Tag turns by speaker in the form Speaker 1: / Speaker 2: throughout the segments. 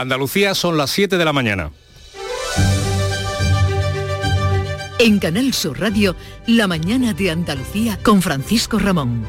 Speaker 1: Andalucía son las 7 de la mañana.
Speaker 2: En Canal Sur Radio, La mañana de Andalucía con Francisco Ramón.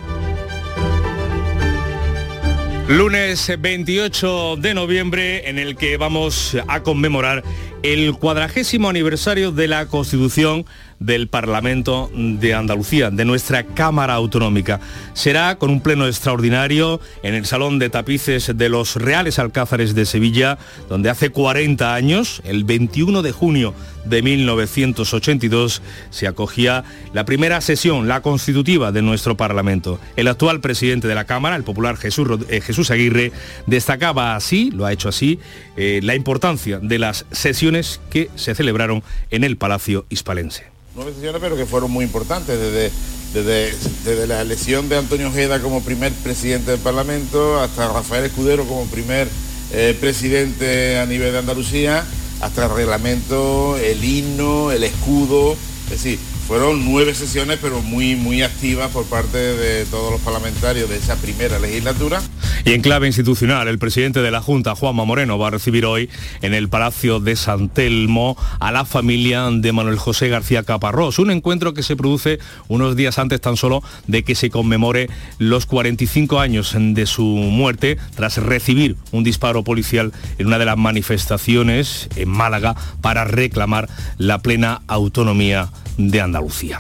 Speaker 1: Lunes 28 de noviembre en el que vamos a conmemorar el cuadragésimo aniversario de la Constitución del Parlamento de Andalucía, de nuestra Cámara Autonómica. Será con un pleno extraordinario en el Salón de Tapices de los Reales Alcázares de Sevilla, donde hace 40 años, el 21 de junio de 1982, se acogía la primera sesión, la constitutiva de nuestro Parlamento. El actual presidente de la Cámara, el popular Jesús, eh, Aguirre, destacaba así, lo ha hecho así, eh, la importancia de las sesiones que se celebraron en el Palacio Hispalense.
Speaker 3: Nueve pero que fueron muy importantes, desde, desde, la elección de Antonio Ojeda como primer presidente del Parlamento, hasta Rafael Escudero como primer eh, presidente a nivel de Andalucía, hasta el reglamento, el himno, el escudo, es decir, fueron nueve sesiones, pero muy, muy activas por parte de todos los parlamentarios de esa primera legislatura.
Speaker 1: Y en clave institucional, el presidente de la Junta, Juanma Moreno, va a recibir hoy en el Palacio de San Telmo a la familia de Manuel José García Caparrós, un encuentro que se produce unos días antes tan solo de que se conmemore los 45 años de su muerte tras recibir un disparo policial en una de las manifestaciones en Málaga para reclamar la plena autonomía de Andalucía.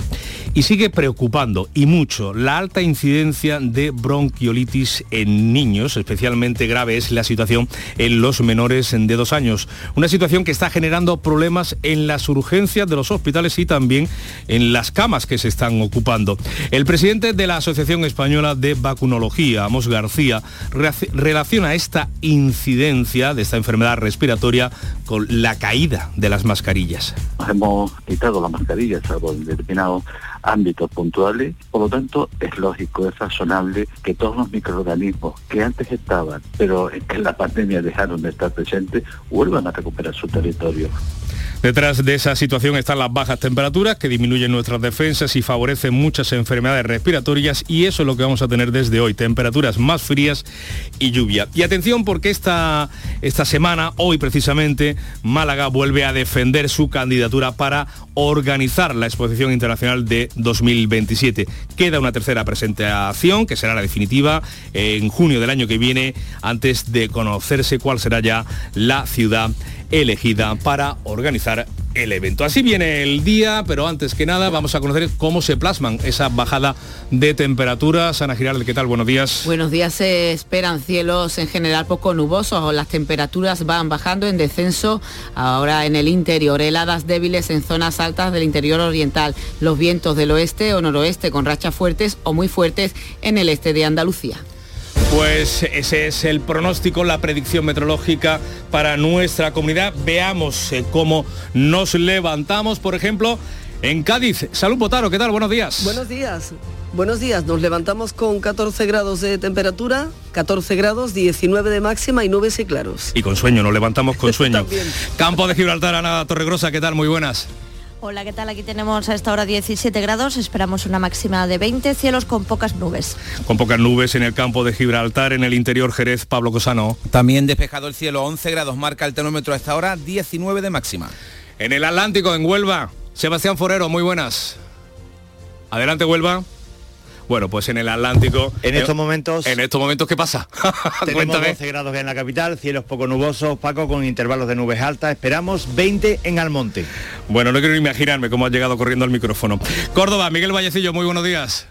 Speaker 1: Y sigue preocupando y mucho la alta incidencia de bronquiolitis en niños, especialmente grave es la situación en los menores de dos años. Una situación que está generando problemas en las urgencias de los hospitales y también en las camas que se están ocupando. El presidente de la Asociación Española de Vacunología, Amos García, relaciona esta incidencia de esta enfermedad respiratoria con la caída de las mascarillas.
Speaker 4: hemos quitado las mascarillas en determinados ámbitos puntuales, por lo tanto es lógico, es razonable que todos los microorganismos que antes estaban, pero en la pandemia dejaron de estar presentes, vuelvan a recuperar su territorio.
Speaker 1: Detrás de esa situación están las bajas temperaturas que disminuyen nuestras defensas y favorecen muchas enfermedades respiratorias y eso es lo que vamos a tener desde hoy, temperaturas más frías y lluvia. Y atención porque esta, esta semana, hoy precisamente, Málaga vuelve a defender su candidatura para organizar la exposición internacional de 2027. Queda una tercera presentación, que será la definitiva, en junio del año que viene, antes de conocerse cuál será ya la ciudad elegida para organizar el evento. Así viene el día, pero antes que nada vamos a conocer cómo se plasman esa bajada de temperaturas. Ana Giralde, ¿qué tal? Buenos días.
Speaker 5: Buenos días. Se esperan cielos en general poco nubosos. Las temperaturas van bajando en descenso ahora en el interior. Heladas débiles en zonas altas del interior oriental. Los vientos del oeste o noroeste con rachas fuertes o muy fuertes en el este de Andalucía.
Speaker 1: Pues ese es el pronóstico, la predicción meteorológica para nuestra comunidad. Veamos eh, cómo nos levantamos, por ejemplo, en Cádiz. Salud Potaro, ¿qué tal? Buenos días.
Speaker 6: Buenos días. Buenos días, nos levantamos con 14 grados de temperatura, 14 grados, 19 de máxima y nubes y claros.
Speaker 1: Y con sueño, nos levantamos con sueño. Campo de Gibraltar, Ana Torregrosa, ¿qué tal? Muy buenas.
Speaker 7: Hola, ¿qué tal? Aquí tenemos a esta hora 17 grados, esperamos una máxima de 20, cielos con pocas nubes.
Speaker 1: Con pocas nubes en el campo de Gibraltar, en el interior Jerez, Pablo Cosano.
Speaker 8: También despejado el cielo, 11 grados marca el termómetro a esta hora, 19 de máxima.
Speaker 1: En el Atlántico, en Huelva, Sebastián Forero, muy buenas. Adelante, Huelva. Bueno, pues en el Atlántico...
Speaker 9: En estos momentos...
Speaker 1: En estos momentos, ¿qué pasa?
Speaker 9: tenemos 12 grados en la capital, cielos poco nubosos, Paco, con intervalos de nubes altas. Esperamos 20 en Almonte.
Speaker 1: Bueno, no quiero imaginarme cómo ha llegado corriendo al micrófono. Córdoba, Miguel Vallecillo, muy buenos días.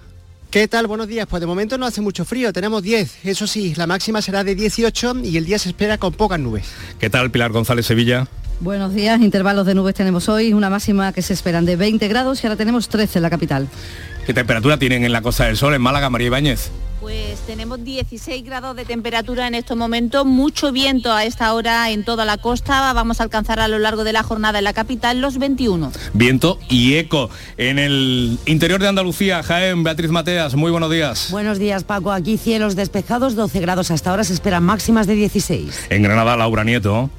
Speaker 10: ¿Qué tal? Buenos días. Pues de momento no hace mucho frío, tenemos 10. Eso sí, la máxima será de 18 y el día se espera con pocas nubes.
Speaker 1: ¿Qué tal, Pilar González Sevilla?
Speaker 11: Buenos días, intervalos de nubes tenemos hoy, una máxima que se esperan de 20 grados y ahora tenemos 13 en la capital.
Speaker 1: ¿Qué temperatura tienen en la Costa del Sol, en Málaga, María Ibáñez?
Speaker 12: Pues tenemos 16 grados de temperatura en estos momentos, mucho viento a esta hora en toda la costa, vamos a alcanzar a lo largo de la jornada en la capital los 21.
Speaker 1: Viento y eco. En el interior de Andalucía, Jaén, Beatriz Mateas, muy buenos días.
Speaker 13: Buenos días Paco, aquí cielos despejados, 12 grados hasta ahora se esperan máximas de 16.
Speaker 1: En Granada, Laura Nieto.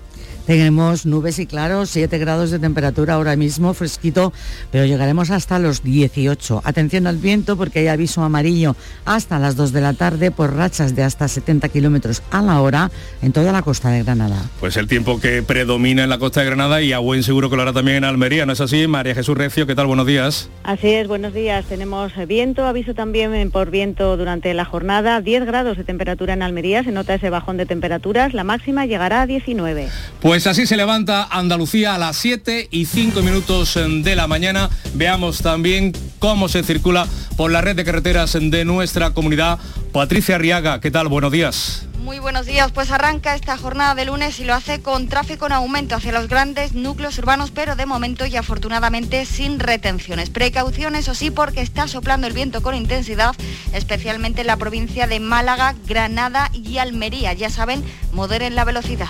Speaker 13: Tenemos nubes y claros, 7 grados de temperatura ahora mismo, fresquito, pero llegaremos hasta los 18. Atención al viento porque hay aviso amarillo hasta las 2 de la tarde por rachas de hasta 70 kilómetros a la hora en toda la costa de Granada.
Speaker 1: Pues el tiempo que predomina en la costa de Granada y a buen seguro que lo hará también en Almería, ¿no es así? María Jesús Recio, ¿qué tal? Buenos días.
Speaker 14: Así es, buenos días. Tenemos viento, aviso también por viento durante la jornada, 10 grados de temperatura en Almería, se nota ese bajón de temperaturas, la máxima llegará a 19.
Speaker 1: Pues así se levanta Andalucía a las 7 y 5 minutos de la mañana. Veamos también cómo se circula por la red de carreteras de nuestra comunidad. Patricia Arriaga, ¿qué tal? Buenos días.
Speaker 15: Muy buenos días, pues arranca esta jornada de lunes y lo hace con tráfico en aumento hacia los grandes núcleos urbanos, pero de momento y afortunadamente sin retenciones. Precauciones, eso sí, porque está soplando el viento con intensidad, especialmente en la provincia de Málaga, Granada y Almería. Ya saben, moderen la velocidad.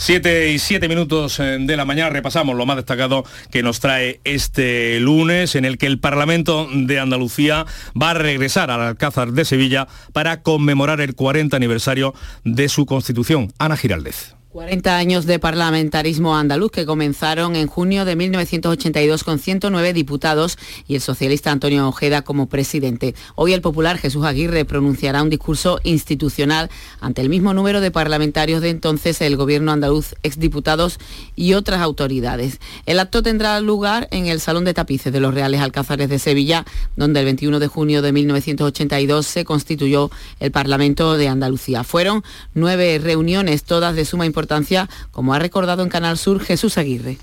Speaker 1: 7 y 7 minutos eh, de la mañana repasamos lo más destacado que nos trae este lunes en el que el Parlamento de Andalucía va a regresar al Alcázar de Sevilla para conmemorar el 40 aniversario de su constitución. Ana Giraldez.
Speaker 5: 40 años de parlamentarismo andaluz que comenzaron en junio de 1982 con 109 diputados y el socialista Antonio Ojeda como presidente. Hoy el popular Jesús Aguirre pronunciará un discurso institucional ante el mismo número de parlamentarios de entonces el gobierno andaluz, exdiputados y otras autoridades. El acto tendrá lugar en el Salón de Tapices de los Reales Alcázares de Sevilla, donde el 21 de junio de 1982 se constituyó el Parlamento de Andalucía. Fueron nueve reuniones, todas de suma importancia como ha recordado en Canal Sur Jesús Aguirre.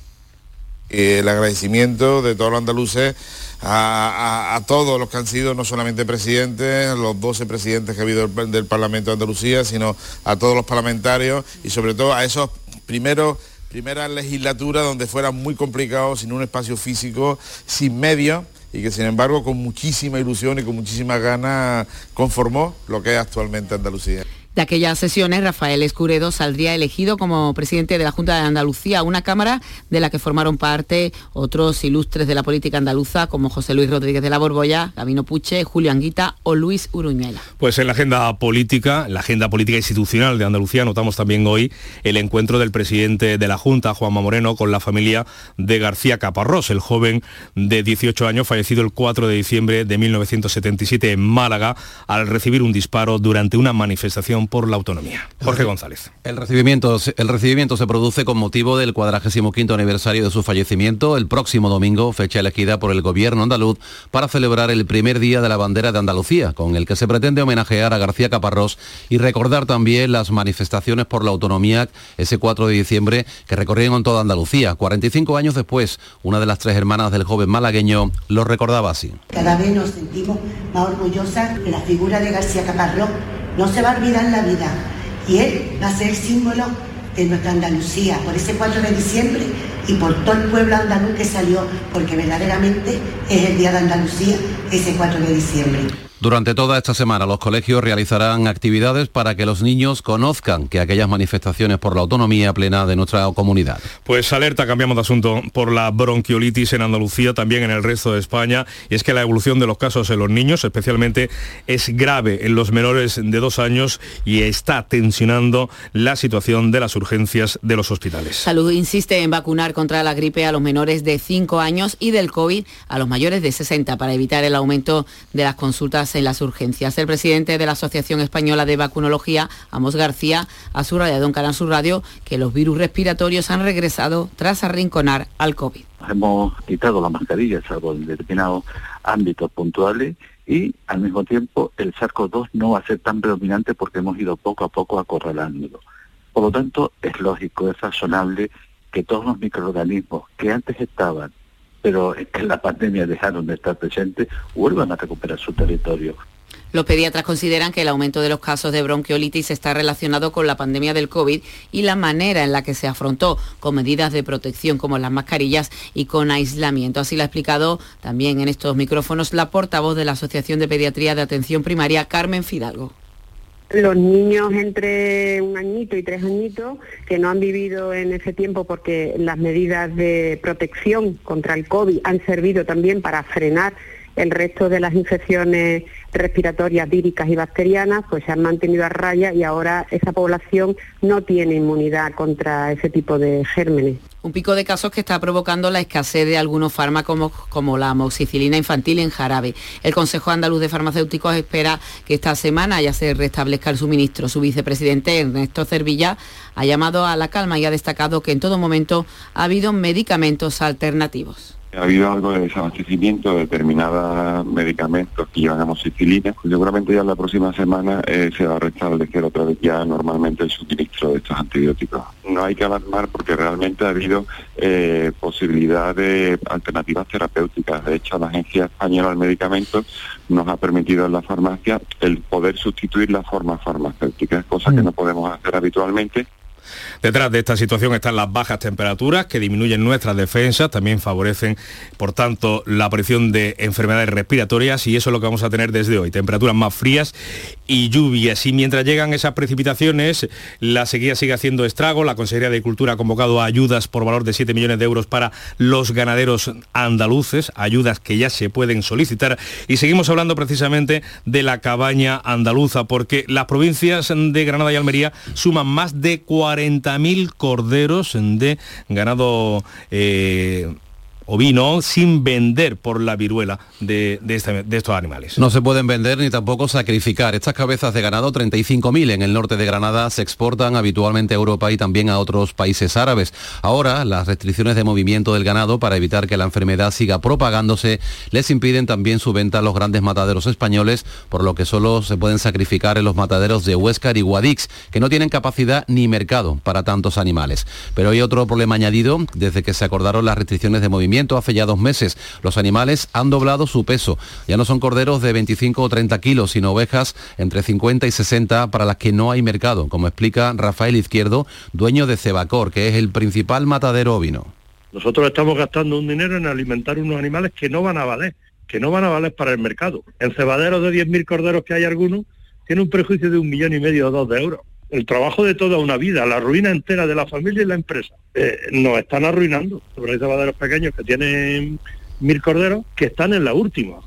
Speaker 3: El agradecimiento de todos los andaluces a, todos los que han sido no solamente presidentes, los 12 presidentes que ha habido del, Parlamento de Andalucía, sino a todos los parlamentarios y sobre todo a esos primeros primeras legislaturas donde fuera muy complicado, sin un espacio físico, sin medios y que sin embargo con muchísima ilusión y con muchísimas ganas conformó lo que es actualmente Andalucía.
Speaker 5: De aquellas sesiones, Rafael Escuredo saldría elegido como presidente de la Junta de Andalucía, una Cámara de la que formaron parte otros ilustres de la política andaluza como José Luis Rodríguez de la Borbolla, Gabino Puche, Julio Anguita o Luis Uruñuela.
Speaker 1: Pues en la agenda política, la agenda política institucional de Andalucía, notamos también hoy el encuentro del presidente de la Junta, Juanma Moreno, con la familia de García Caparrós, el joven de 18 años fallecido el 4 de diciembre de 1977 en Málaga al recibir un disparo durante una manifestación por la autonomía. Jorge González.
Speaker 16: El recibimiento, el recibimiento se produce con motivo del 45 aniversario de su fallecimiento el próximo domingo, fecha elegida por el gobierno andaluz para celebrar el primer día de la bandera de Andalucía, con el que se pretende homenajear a García Caparrós y recordar también las manifestaciones por la autonomía ese 4 de diciembre que recorrieron toda Andalucía. 45 años después, una de las tres hermanas del joven malagueño lo recordaba así.
Speaker 17: Cada vez nos sentimos más orgullosas de la figura de García Caparrós no se va a olvidar la vida. Y él va a ser símbolo de nuestra Andalucía, por ese 4 de diciembre y por todo el pueblo andaluz que salió, porque verdaderamente es el Día de Andalucía, ese 4 de diciembre.
Speaker 16: Durante toda esta semana los colegios realizarán actividades para que los niños conozcan que aquellas manifestaciones por la autonomía plena de nuestra comunidad.
Speaker 1: Pues alerta, cambiamos de asunto, por la bronquiolitis en Andalucía, también en el resto de España, y es que la evolución de los casos en los niños especialmente es grave en los menores de dos años y está tensionando la situación de las urgencias de los hospitales.
Speaker 5: Salud insiste en vacunar contra la gripe a los menores de 5 años y del COVID a los mayores de 60 para evitar el aumento de las consultas en las urgencias. El presidente de la Asociación Española de Vacunología, Amos García, ha subrayado en Canal Sur Radio que los virus respiratorios han regresado tras arrinconar al COVID.
Speaker 4: Hemos quitado la mascarilla, salvo en determinados ámbitos puntuales, y al mismo tiempo el SARS-CoV-2 no va a ser tan predominante porque hemos ido poco a poco acorralándolo. Por lo tanto, es lógico, es razonable que todos los microorganismos que antes estaban, pero que en la pandemia dejaron de estar presentes, vuelvan a recuperar su territorio.
Speaker 5: Los pediatras consideran que el aumento de los casos de bronquiolitis está relacionado con la pandemia del COVID y la manera en la que se afrontó, con medidas de protección como las mascarillas y con aislamiento. Así lo ha explicado también en estos micrófonos la portavoz de la Asociación de Pediatría de Atención Primaria, Carmen Fidalgo
Speaker 18: los niños entre un añito y tres añitos que no han vivido en ese tiempo porque las medidas de protección contra el COVID han servido también para frenar el resto de las infecciones respiratorias víricas y bacterianas pues se han mantenido a raya y ahora esa población no tiene inmunidad contra ese tipo de gérmenes.
Speaker 5: Un pico de casos que está provocando la escasez de algunos fármacos como la amoxicilina infantil en jarabe. El Consejo Andaluz de Farmacéuticos espera que esta semana ya se restablezca el suministro. Su vicepresidente Ernesto Cervilla ha llamado a la calma y ha destacado que en todo momento ha habido medicamentos alternativos.
Speaker 19: Ha habido algo de desabastecimiento de determinados medicamentos que llevan amoxicilina. Seguramente ya la próxima semana eh, se va a restablecer otra vez ya normalmente el suministro de estos antibióticos. No hay que alarmar porque realmente ha habido eh, posibilidad de alternativas terapéuticas. De hecho, la Agencia Española del Medicamento nos ha permitido en la farmacia el poder sustituir la forma farmacéutica, cosa que mm. no podemos hacer habitualmente
Speaker 1: Detrás de esta situación están las bajas temperaturas que disminuyen nuestras defensas, también favorecen, por tanto, la aparición de enfermedades respiratorias y eso es lo que vamos a tener desde hoy. Temperaturas más frías y lluvias. Y mientras llegan esas precipitaciones, la sequía sigue haciendo estrago. La Consejería de Cultura ha convocado ayudas por valor de 7 millones de euros para los ganaderos andaluces, ayudas que ya se pueden solicitar. Y seguimos hablando precisamente de la cabaña andaluza, porque las provincias de Granada y Almería suman más de 40 40.000 corderos de ganado eh, ovino sin vender por la viruela de, este, de, estos animales.
Speaker 16: No se pueden vender ni tampoco sacrificar. Estas cabezas de ganado, 35.000 en el norte de Granada, se exportan habitualmente a Europa y también a otros países árabes. Ahora, las restricciones de movimiento del ganado para evitar que la enfermedad siga propagándose les impiden también su venta a los grandes mataderos españoles, por lo que solo se pueden sacrificar en los mataderos de Huescar y Guadix, que no tienen capacidad ni mercado para tantos animales. Pero hay otro problema añadido desde que se acordaron las restricciones de movimiento hace ya dos meses. Los animales han doblado su peso. Ya no son corderos de 25 o 30 kilos, sino ovejas entre 50 y 60 para las que no hay mercado, como explica Rafael Izquierdo, dueño de Cebacor, que es el principal matadero ovino.
Speaker 20: Nosotros estamos gastando un dinero en alimentar unos animales que no van a valer, que no van a valer para el mercado. En cebaderos de 10.000 corderos que hay algunos, tiene un prejuicio de un millón y medio o dos de euros el trabajo de toda una vida, la ruina entera de la familia y la empresa. Eh, nos están arruinando, sobre todo los pequeños que tienen mil corderos, que están en la última.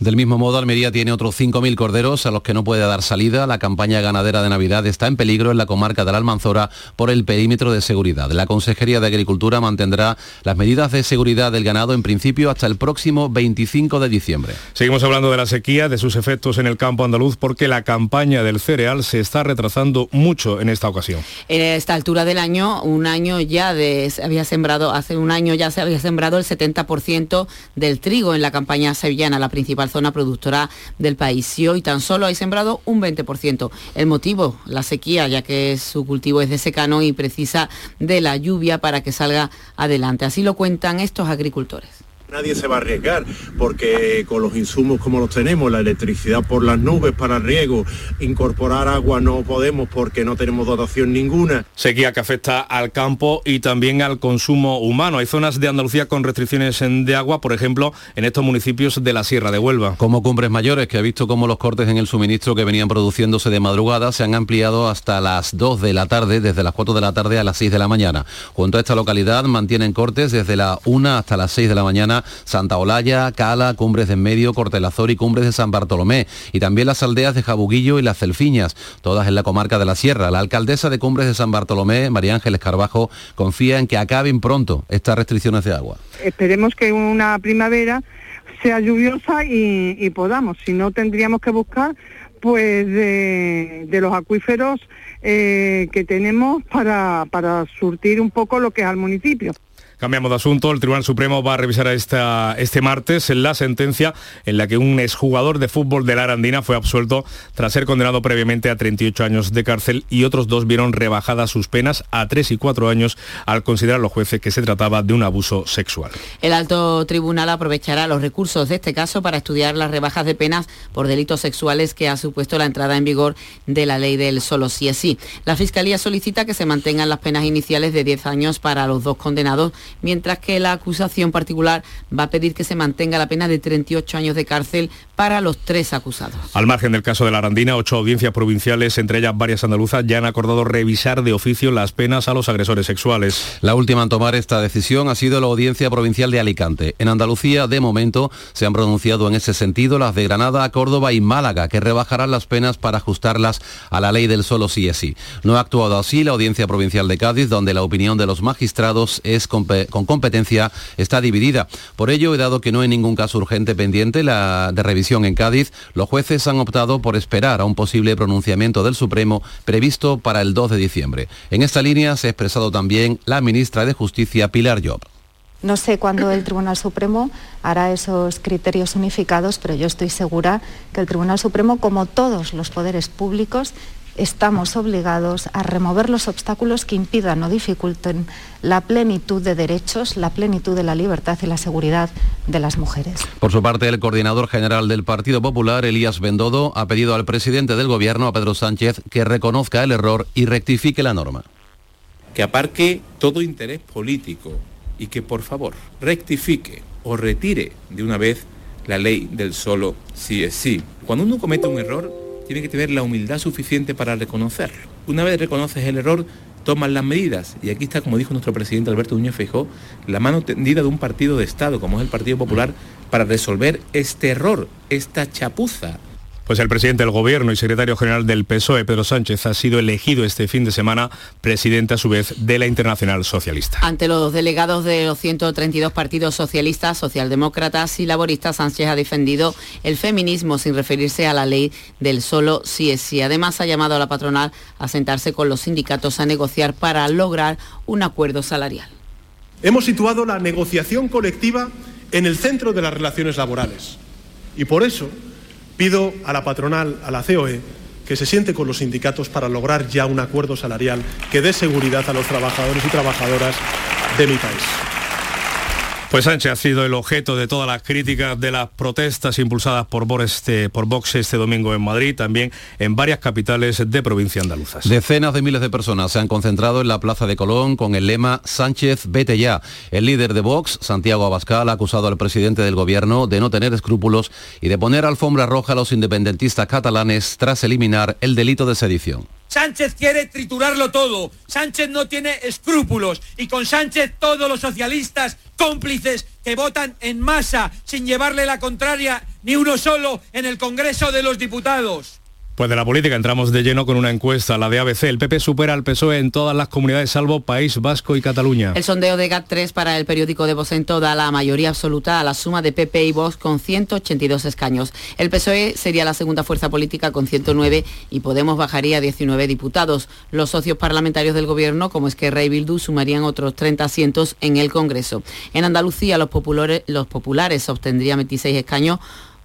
Speaker 16: Del mismo modo, Almería tiene otros 5.000 corderos a los que no puede dar salida. La campaña ganadera de Navidad está en peligro en la comarca de la Almanzora por el perímetro de seguridad. La Consejería de Agricultura mantendrá las medidas de seguridad del ganado en principio hasta el próximo 25 de diciembre.
Speaker 1: Seguimos hablando de la sequía, de sus efectos en el campo andaluz, porque la campaña del cereal se está retrasando mucho en esta ocasión.
Speaker 5: En esta altura del año, un año ya de, se había sembrado, hace un año ya se había sembrado el 70% del trigo en la campaña sevillana, la principal zona productora del país. Y hoy tan solo hay sembrado un 20%. El motivo, la sequía, ya que su cultivo es de secano y precisa de la lluvia para que salga adelante. Así lo cuentan estos agricultores.
Speaker 21: Nadie se va a arriesgar porque con los insumos como los tenemos, la electricidad por las nubes para riego, incorporar agua no podemos porque no tenemos dotación ninguna.
Speaker 1: Sequía que afecta al campo y también al consumo humano. Hay zonas de Andalucía con restricciones de agua, por ejemplo, en estos municipios de la Sierra de Huelva.
Speaker 16: Como Cumbres Mayores, que ha visto cómo los cortes en el suministro que venían produciéndose de madrugada se han ampliado hasta las 2 de la tarde, desde las 4 de la tarde a las 6 de la mañana. Junto a esta localidad mantienen cortes desde la 1 hasta las 6 de la mañana Santa Olalla, Cala, Cumbres de Medio, Cortelazor y Cumbres de San Bartolomé. Y también las aldeas de Jabuguillo y Las Celfiñas, todas en la comarca de la Sierra. La alcaldesa de Cumbres de San Bartolomé, María Ángeles Carbajo, confía en que acaben pronto estas restricciones de agua.
Speaker 18: Esperemos que una primavera
Speaker 22: sea lluviosa y, podamos. Si no, tendríamos que buscar pues de, los acuíferos eh, que tenemos para, para surtir un poco lo que es al municipio.
Speaker 1: Cambiamos de asunto. El Tribunal Supremo va a revisar esta, este martes la sentencia en la que un exjugador de fútbol de la Arandina fue absuelto tras ser condenado previamente a 38 años de cárcel y otros dos vieron rebajadas sus penas a 3 y 4 años al considerar los jueces que se trataba de un abuso sexual.
Speaker 5: El alto tribunal aprovechará los recursos de este caso para estudiar las rebajas de penas por delitos sexuales que ha supuesto la entrada en vigor de la ley del solo sí es sí. La Fiscalía solicita que se mantengan las penas iniciales de 10 años para los dos condenados mientras que la acusación particular va a pedir que se mantenga la pena de 38 años de cárcel para los tres acusados.
Speaker 1: Al margen del caso de la Arandina, ocho audiencias provinciales, entre ellas varias andaluzas, ya han acordado revisar de oficio las penas a los agresores sexuales.
Speaker 16: La última en tomar esta decisión ha sido la Audiencia Provincial de Alicante. En Andalucía, de momento, se han pronunciado en ese sentido las de Granada, Córdoba y Málaga, que rebajarán las penas para ajustarlas a la ley del solo sí es sí. No ha actuado así la Audiencia Provincial de Cádiz, donde la opinión de los magistrados es con competencia está dividida. Por ello, dado que no hay ningún caso urgente pendiente la de revisión en Cádiz, los jueces han optado por esperar a un posible pronunciamiento del Supremo previsto para el 2 de diciembre. En esta línea se ha expresado también la ministra de Justicia, Pilar Job.
Speaker 23: No sé cuándo el Tribunal Supremo hará esos criterios unificados, pero yo estoy segura que el Tribunal Supremo, como todos los poderes públicos, estamos obligados a remover los obstáculos que impidan o dificulten la plenitud de derechos, la plenitud de la libertad y la seguridad de las mujeres.
Speaker 16: Por su parte, el coordinador general del Partido Popular, Elías Bendodo, ha pedido al presidente del Gobierno, a Pedro Sánchez, que reconozca el error y rectifique la norma.
Speaker 24: Que aparque todo interés político y que, por favor, rectifique o retire de una vez la ley del solo sí es sí. Cuando uno comete un error, tiene que tener la humildad suficiente para reconocerlo. Una vez reconoces el error, tomas las medidas. Y aquí está, como dijo nuestro presidente Alberto Núñez Feijó, la mano tendida de un partido de Estado, como es el Partido Popular, para resolver este error, esta chapuza
Speaker 1: pues el presidente del Gobierno y secretario general del PSOE, Pedro Sánchez, ha sido elegido este fin de semana presidente a su vez de la Internacional Socialista.
Speaker 5: Ante los delegados de los 132 partidos socialistas, socialdemócratas y laboristas, Sánchez ha defendido el feminismo sin referirse a la ley del solo sí es sí. Además, ha llamado a la patronal a sentarse con los sindicatos a negociar para lograr un acuerdo salarial.
Speaker 25: Hemos situado la negociación colectiva en el centro de las relaciones laborales y por eso Pido a la patronal, a la COE, que se siente con los sindicatos para lograr ya un acuerdo salarial que dé seguridad a los trabajadores y trabajadoras de mi país.
Speaker 1: Pues Sánchez ha sido el objeto de todas las críticas de las protestas impulsadas por, este, por Vox este domingo en Madrid, también en varias capitales de provincia andaluzas.
Speaker 16: Decenas de miles de personas se han concentrado en la Plaza de Colón con el lema Sánchez, vete ya. El líder de Vox, Santiago Abascal, ha acusado al presidente del gobierno de no tener escrúpulos y de poner alfombra roja a los independentistas catalanes tras eliminar el delito de sedición.
Speaker 26: Sánchez quiere triturarlo todo. Sánchez no tiene escrúpulos. Y con Sánchez todos los socialistas cómplices que votan en masa sin llevarle la contraria ni uno solo en el Congreso de los Diputados.
Speaker 1: Pues de la política entramos de lleno con una encuesta, la de ABC. El PP supera al PSOE en todas las comunidades salvo País Vasco y Cataluña.
Speaker 5: El sondeo de GAT3 para el periódico de Vocento da la mayoría absoluta a la suma de PP y Vox con 182 escaños. El PSOE sería la segunda fuerza política con 109 y Podemos bajaría 19 diputados. Los socios parlamentarios del gobierno, como Esquerra y Bildu, sumarían otros 30 asientos en el Congreso. En Andalucía los populares, los populares obtendrían 26 escaños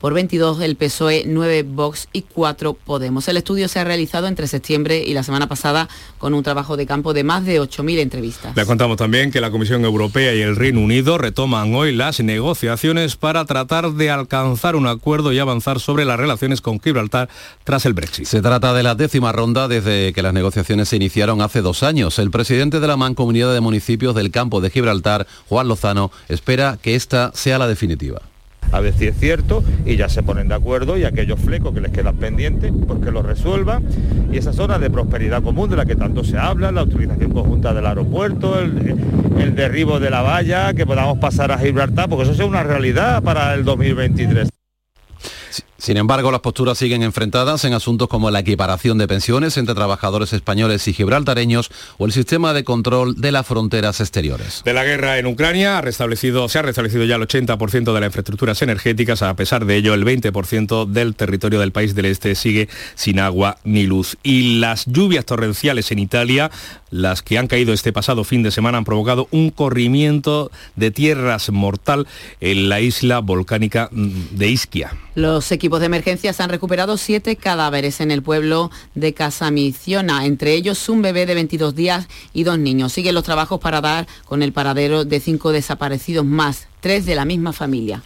Speaker 5: por 22 el PSOE, 9 Vox y 4 Podemos. El estudio se ha realizado entre septiembre y la semana pasada con un trabajo de campo de más de 8.000 entrevistas.
Speaker 1: Le contamos también que la Comisión Europea y el Reino Unido retoman hoy las negociaciones para tratar de alcanzar un acuerdo y avanzar sobre las relaciones con Gibraltar tras el Brexit.
Speaker 16: Se trata de la décima ronda desde que las negociaciones se iniciaron hace dos años. El presidente de la Mancomunidad de Municipios del Campo de Gibraltar, Juan Lozano, espera que esta sea la definitiva
Speaker 27: a ver si es cierto y ya se ponen de acuerdo y aquellos flecos que les quedan pendientes, pues que lo resuelvan. Y esa zona de prosperidad común de la que tanto se habla, la utilización conjunta del aeropuerto, el, derribo de la valla, que podamos pasar a Gibraltar, porque eso es una realidad para el 2023.
Speaker 16: Sin embargo, las posturas siguen enfrentadas en asuntos como la equiparación de pensiones entre trabajadores españoles y gibraltareños o el sistema de control de las fronteras exteriores.
Speaker 1: De la guerra en Ucrania ha restablecido, se ha restablecido ya el 80% de las infraestructuras energéticas. A pesar de ello, el 20% del territorio del país del este sigue sin agua ni luz. Y las lluvias torrenciales en Italia, las que han caído este pasado fin de semana, han provocado un corrimiento de tierras mortal en la isla volcánica de Ischia.
Speaker 5: Los equipos de emergencias han recuperado siete cadáveres en el pueblo de Casamiciona, entre ellos un bebé de 22 días y dos niños. Siguen los trabajos para dar con el paradero de cinco desaparecidos más, tres de la misma familia.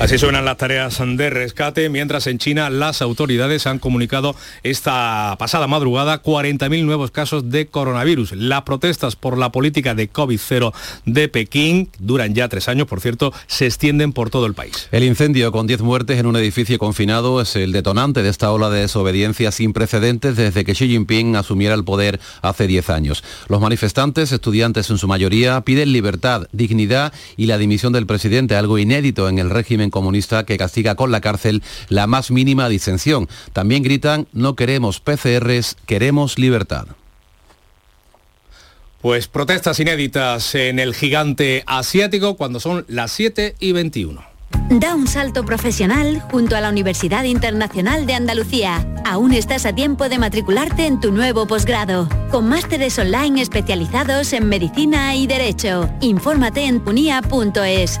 Speaker 1: Así suenan las tareas de rescate, mientras en China las autoridades han comunicado esta pasada madrugada 40.000 nuevos casos de coronavirus. Las protestas por la política de COVID-0 de Pekín duran ya tres años, por cierto, se extienden por todo el país.
Speaker 16: El incendio con 10 muertes en un edificio confinado es el detonante de esta ola de desobediencia sin precedentes desde que Xi Jinping asumiera el poder hace 10 años. Los manifestantes, estudiantes en su mayoría, piden libertad, dignidad y la dimisión del presidente, algo inédito en el régimen comunista que castiga con la cárcel la más mínima disensión. También gritan, no queremos PCRs, queremos libertad.
Speaker 1: Pues protestas inéditas en el gigante asiático cuando son las 7 y 21.
Speaker 28: Da un salto profesional junto a la Universidad Internacional de Andalucía. Aún estás a tiempo de matricularte en tu nuevo posgrado, con másteres online especializados en medicina y derecho. Infórmate en punia.es.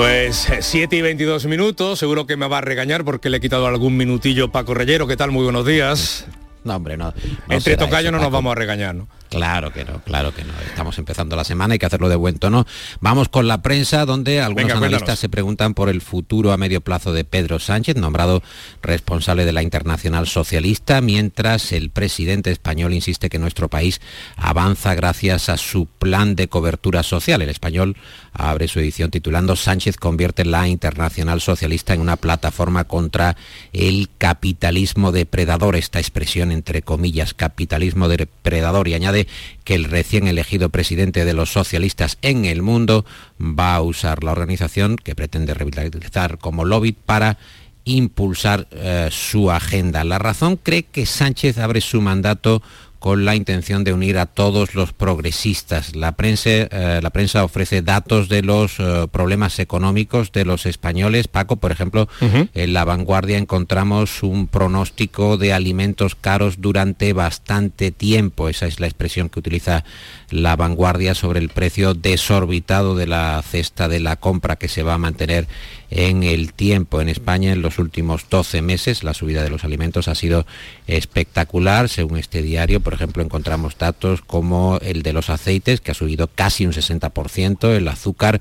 Speaker 1: Pues 7 y 22 minutos, seguro que me va a regañar porque le he quitado algún minutillo Paco Reyero. ¿Qué tal? Muy buenos días.
Speaker 29: No, hombre, no.
Speaker 1: Entre tocayo no nos vamos a regañar, ¿no?
Speaker 29: Claro que no, claro que no. Estamos empezando la semana, hay que hacerlo de buen tono. Vamos con la prensa, donde algunos analistas se preguntan por el futuro a medio plazo de Pedro Sánchez, nombrado responsable de la Internacional Socialista, mientras el presidente español insiste que nuestro país avanza gracias a su plan de cobertura social. El español abre su edición titulando Sánchez convierte la Internacional Socialista en una plataforma contra el capitalismo depredador. Esta expresión, entre comillas, capitalismo depredador, y añade que el recién elegido presidente de los socialistas en el mundo va a usar la organización que pretende revitalizar como lobby para impulsar eh, su agenda. La razón cree que Sánchez abre su mandato con la intención de unir a todos los progresistas. La prensa, eh, la prensa ofrece datos de los eh, problemas económicos de los españoles. Paco, por ejemplo, en La Vanguardia encontramos un pronóstico de alimentos caros durante bastante tiempo. Esa es la expresión que utiliza La Vanguardia sobre el precio desorbitado de la cesta de la compra que se va a mantener en el tiempo. En España en los últimos 12 meses la subida de los alimentos ha sido espectacular. Según este diario, por ejemplo, encontramos datos como el de los aceites, que ha subido casi un 60%, el azúcar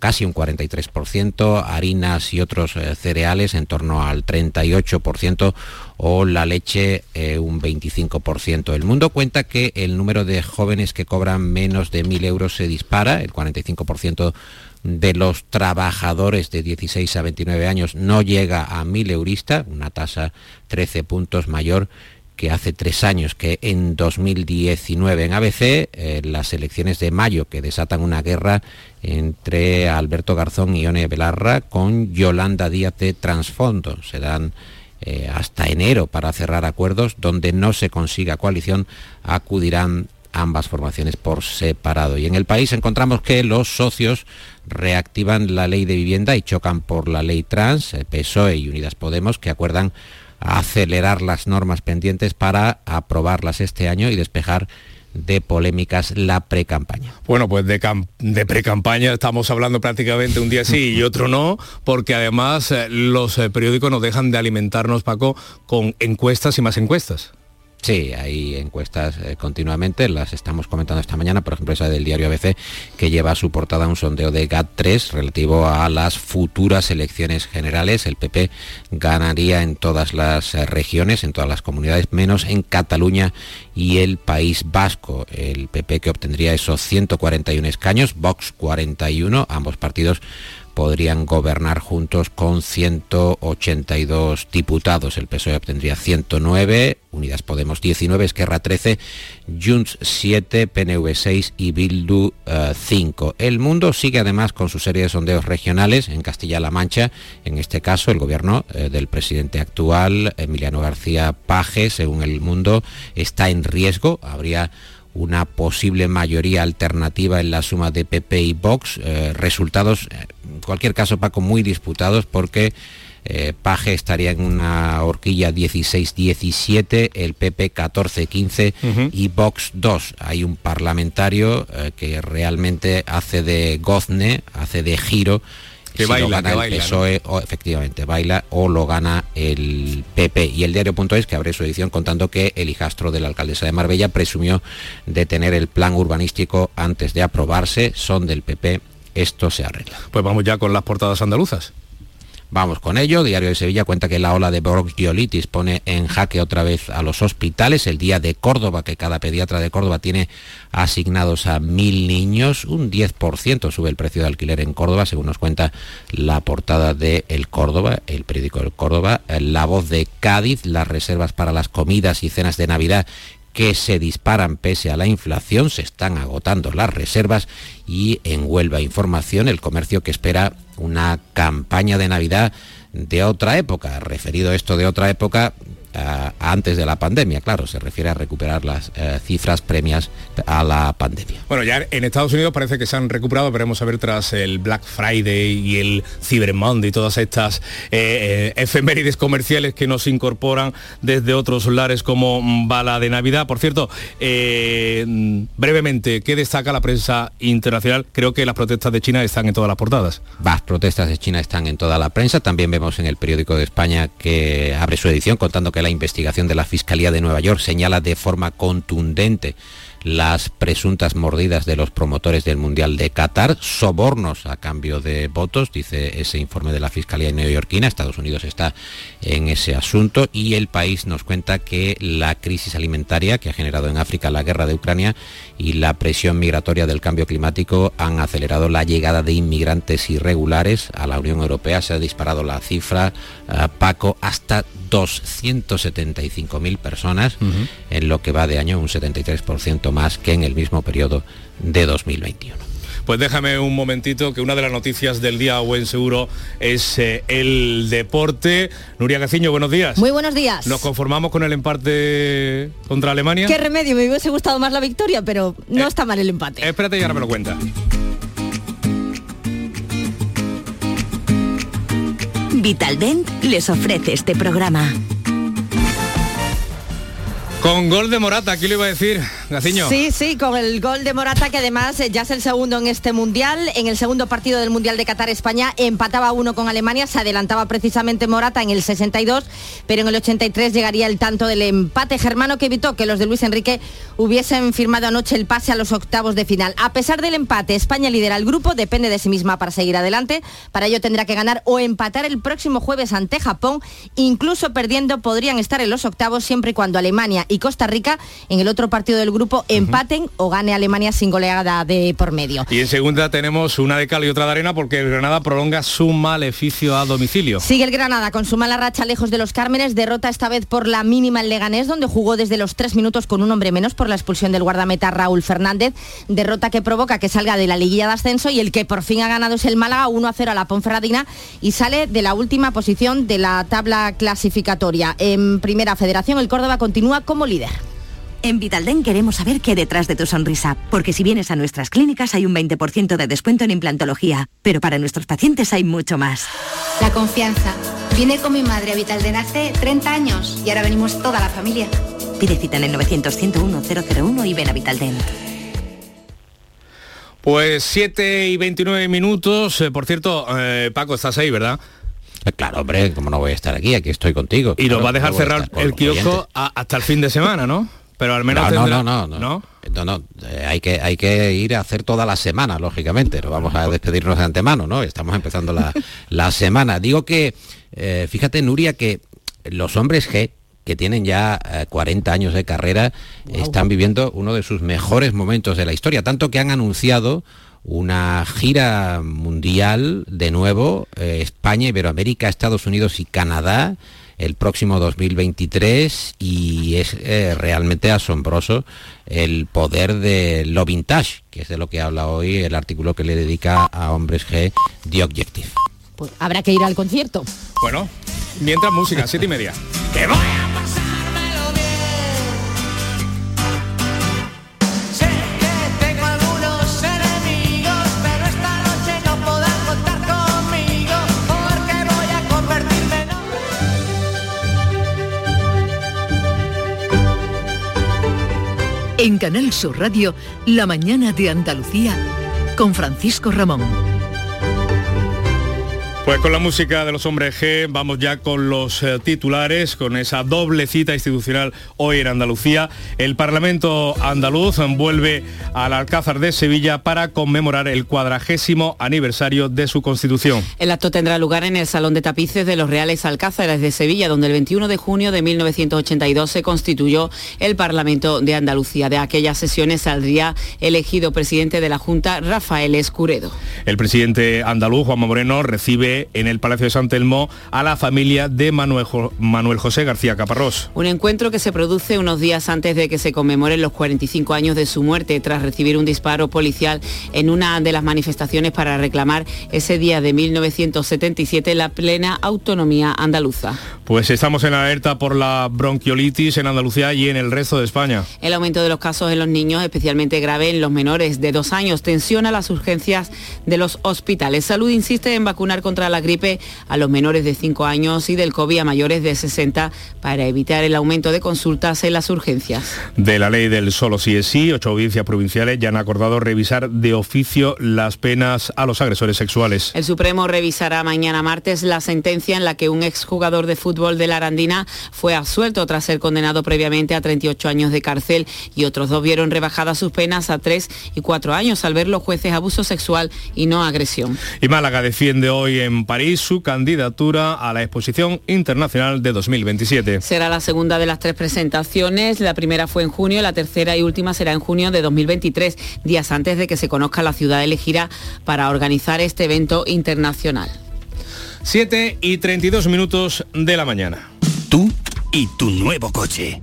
Speaker 29: casi un 43%, harinas y otros eh, cereales en torno al 38% o la leche eh, un 25%. El mundo cuenta que el número de jóvenes que cobran menos de 1.000 euros se dispara, el 45% de los trabajadores de 16 a 29 años no llega a 1.000 eurista, una tasa 13 puntos mayor que hace tres años, que en 2019 en ABC, eh, las elecciones de mayo que desatan una guerra entre Alberto Garzón y Ione Belarra con Yolanda Díaz de Transfondo. Se dan eh, hasta enero para cerrar acuerdos donde no se consiga coalición, acudirán ambas formaciones por separado. Y en el país encontramos que los socios reactivan la ley de vivienda y chocan por la ley trans, PSOE y Unidas Podemos, que acuerdan acelerar las normas pendientes para aprobarlas este año y despejar de polémicas la pre-campaña.
Speaker 1: Bueno, pues de, de pre-campaña estamos hablando prácticamente un día sí y otro no, porque además eh, los eh, periódicos nos dejan de alimentarnos, Paco, con encuestas y más encuestas.
Speaker 29: Sí, hay encuestas eh, continuamente, las estamos comentando esta mañana, por ejemplo esa del diario ABC, que lleva a su portada un sondeo de GAT3 relativo a las futuras elecciones generales. El PP ganaría en todas las eh, regiones, en todas las comunidades, menos en Cataluña y el País Vasco. El PP que obtendría esos 141 escaños, Vox 41, ambos partidos podrían gobernar juntos con 182 diputados. El PSOE obtendría 109, Unidas Podemos 19, Esquerra 13, Junts 7, PNV 6 y Bildu 5. Eh, el mundo sigue además con su serie de sondeos regionales en Castilla-La Mancha. En este caso, el gobierno eh, del presidente actual, Emiliano García Paje, según el mundo, está en riesgo. Habría una posible mayoría alternativa en la suma de PP y Vox. Eh, resultados, eh, en cualquier caso, Paco, muy disputados porque eh, Paje estaría en una horquilla 16-17, el PP 14-15 y Vox 2. Hay un parlamentario que realmente hace de gozne, hace de giro
Speaker 1: que baila,
Speaker 29: el PSOE, o, efectivamente, baila o lo gana el PP. Y el diario.es, que abre su edición contando que el hijastro de la alcaldesa de Marbella presumió de tener el plan urbanístico antes de aprobarse, son del PP, esto se arregla.
Speaker 1: Pues vamos ya con las portadas andaluzas.
Speaker 29: Vamos con ello. Diario de Sevilla cuenta que la ola de bronquiolitis pone en jaque otra vez a los hospitales. El día de Córdoba, que cada pediatra de Córdoba tiene asignados a mil niños. Un 10% sube el precio de alquiler en Córdoba, según nos cuenta la portada de El Córdoba, el periódico del Córdoba. La voz de Cádiz, las reservas para las comidas y cenas de Navidad que se disparan pese a la inflación, se están agotando las reservas y en Huelva Información el comercio que espera una campaña de Navidad de otra época. Referido esto de otra época, antes de la pandemia, claro, se refiere a recuperar las eh, cifras premias a la pandemia.
Speaker 1: Bueno, ya en Estados Unidos parece que se han recuperado, veremos a ver tras el Black Friday y el Cyber Monday y todas estas eh, eh, efemérides comerciales que nos incorporan desde otros lares como bala de Navidad. Por cierto, brevemente, ¿qué destaca la prensa internacional? Creo que las protestas de China están en todas las portadas.
Speaker 29: Las protestas de China están en toda la prensa. También vemos en el periódico de España que abre su edición contando que la investigación de la Fiscalía de Nueva York señala de forma contundente las presuntas mordidas de los promotores del Mundial de Qatar, sobornos a cambio de votos, dice ese informe de la Fiscalía neoyorquina. Estados Unidos está en ese asunto y el país nos cuenta que la crisis alimentaria que ha generado en África la guerra de Ucrania y la presión migratoria del cambio climático han acelerado la llegada de inmigrantes irregulares a la Unión Europea. Se ha disparado la cifra, eh, Paco, hasta 275.000 personas en lo que va de año, un 73% más que en el mismo periodo de 2021.
Speaker 1: Pues déjame un momentito que una de las noticias del día buen seguro es eh, el deporte. Nuria Gaciño, buenos días.
Speaker 30: Muy buenos días.
Speaker 1: ¿Nos conformamos con el empate contra Alemania?
Speaker 30: Qué remedio, me hubiese gustado más la victoria, pero no eh, está mal el empate.
Speaker 1: espérate y ahora me lo cuenta.
Speaker 31: Vitaldent les ofrece este programa.
Speaker 1: Con gol de Morata, ¿qué le iba a decir,
Speaker 30: Sí, sí, con el gol de Morata, que además eh, ya es el segundo en este Mundial. En el segundo partido del Mundial de Qatar, España empataba uno con Alemania, se adelantaba precisamente Morata en el 62, pero en el 83 llegaría el tanto del empate germano que evitó que los de Luis Enrique hubiesen firmado anoche el pase a los octavos de final. A pesar del empate, España lidera el grupo, depende de sí misma para seguir adelante. Para ello tendrá que ganar o empatar el próximo jueves ante Japón. Incluso perdiendo podrían estar en los octavos siempre y cuando Alemania y Costa Rica en el otro partido del grupo empaten o gane Alemania sin goleada de por medio.
Speaker 1: Y en segunda tenemos una de cal y otra de arena porque el Granada prolonga su maleficio a domicilio.
Speaker 30: Sigue el Granada con su mala racha lejos de los Cármenes, derrota esta vez por la mínima el Leganés, donde jugó desde los tres minutos con un hombre menos por la expulsión del guardameta Raúl Fernández, derrota que provoca que salga de la liguilla de ascenso y el que por fin ha ganado es el Málaga 1 a 0 a la Ponferradina y sale de la última posición de la tabla clasificatoria. En primera federación el Córdoba continúa como líder.
Speaker 31: En Vitalden queremos saber qué detrás de tu sonrisa, porque si vienes a nuestras clínicas hay un 20% de descuento en implantología, pero para nuestros pacientes hay mucho más.
Speaker 32: La confianza. Vine con mi madre a Vitalden hace 30 años y ahora venimos toda la familia.
Speaker 31: Pide cita en el 900 101 001 y ven a Vitalden.
Speaker 1: Pues 7 y 29 minutos. Eh, por cierto, eh, Paco, estás ahí, ¿verdad?
Speaker 29: Eh, claro, hombre, como no voy a estar aquí, aquí estoy contigo.
Speaker 1: Y nos va a dejar cerrar el kiosco hasta el fin de semana, ¿no? Pero al menos
Speaker 29: no, no, no, no, no, no, no, eh, hay que hay que ir a hacer toda la semana, lógicamente. No vamos a despedirnos de antemano, ¿no? Estamos empezando la, semana. Digo que, eh, fíjate, Nuria, que los hombres G que tienen ya 40 años de carrera, están viviendo uno de sus mejores momentos de la historia, tanto que han anunciado una gira mundial de nuevo, eh, España, Iberoamérica, Estados Unidos y Canadá el próximo 2023 y es eh, realmente asombroso el poder de lo vintage, que es de lo que habla hoy el artículo que le dedica a Hombres G The Objective.
Speaker 33: Pues habrá que ir al concierto.
Speaker 1: Bueno, mientras música, siete y media. ¡Que
Speaker 34: En Canal Sur Radio, La mañana de Andalucía, con Francisco Ramón.
Speaker 1: Pues con la música de los hombres G vamos ya con los eh, titulares, con esa doble cita institucional hoy en Andalucía. El Parlamento andaluz vuelve al Alcázar de Sevilla para conmemorar el cuadragésimo aniversario de su constitución.
Speaker 5: El acto tendrá lugar en el Salón de Tapices de los Reales Alcázares de Sevilla, donde el 21 de junio de 1982 se constituyó el Parlamento de Andalucía. De aquellas sesiones saldría elegido presidente de la Junta Rafael Escuredo.
Speaker 1: El presidente andaluz, Juan Moreno, recibe en el Palacio de San Telmo a la familia de Manuel, Manuel José García Caparrós.
Speaker 5: Un encuentro que se produce unos días antes de que se conmemoren los 45 años de su muerte tras recibir un disparo policial en una de las manifestaciones para reclamar ese día de 1977 la plena autonomía andaluza.
Speaker 1: Pues estamos en alerta por la bronquiolitis en Andalucía y en el resto de España.
Speaker 5: El aumento de los casos en los niños, especialmente grave en los menores de dos años, tensiona las urgencias de los hospitales. Salud insiste en vacunar contra la gripe a los menores de 5 años y del COVID a mayores de 60 para evitar el aumento de consultas en las urgencias.
Speaker 1: De la ley del solo sí es sí, ocho audiencias provinciales ya han acordado revisar de oficio las penas a los agresores sexuales.
Speaker 5: El Supremo revisará mañana martes la sentencia en la que un exjugador de fútbol de la Arandina fue absuelto tras ser condenado previamente a 38 años de cárcel y otros dos vieron rebajadas sus penas a 3 y 4 años al ver los jueces abuso sexual y no agresión.
Speaker 1: Y Málaga defiende hoy en París su candidatura a la Exposición Internacional de 2027.
Speaker 5: Será la segunda de las tres presentaciones. La primera fue en junio, la tercera y última será en junio de 2023, días antes de que se conozca la ciudad elegida para organizar este evento internacional.
Speaker 1: 7 y 32 minutos de la mañana.
Speaker 35: Tú y tu nuevo coche.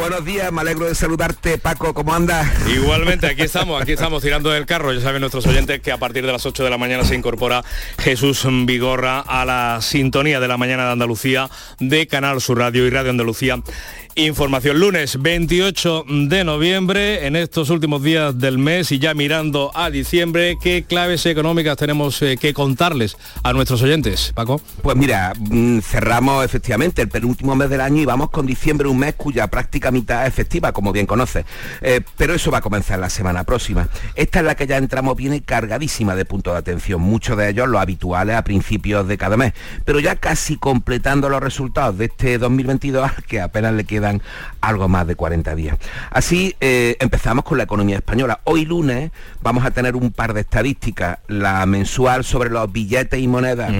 Speaker 36: Buenos días, me alegro de saludarte, Paco, ¿cómo andas?
Speaker 1: Igualmente, aquí estamos, aquí estamos tirando del carro. Ya saben nuestros oyentes que a partir de las 8 de la mañana se incorpora Jesús Vigorra a la sintonía de la mañana de Andalucía de Canal Sur Radio y Radio Andalucía Información lunes 28 de noviembre, en estos últimos días del mes y ya mirando a diciembre, ¿qué claves económicas tenemos eh, que contarles a nuestros oyentes, Paco?
Speaker 36: Pues mira, mm, cerramos efectivamente el penúltimo mes del año y vamos con diciembre, un mes cuya práctica mitad es efectiva, como bien conoces. Eh, pero eso va a comenzar la semana próxima. Esta es la que ya entramos, viene cargadísima de puntos de atención, muchos de ellos los habituales a principios de cada mes, pero ya casi completando los resultados de este 2022, que apenas le queda algo más de 40 días. Así eh, empezamos con la economía española. Hoy lunes vamos a tener un par de estadísticas, la mensual sobre los billetes y monedas.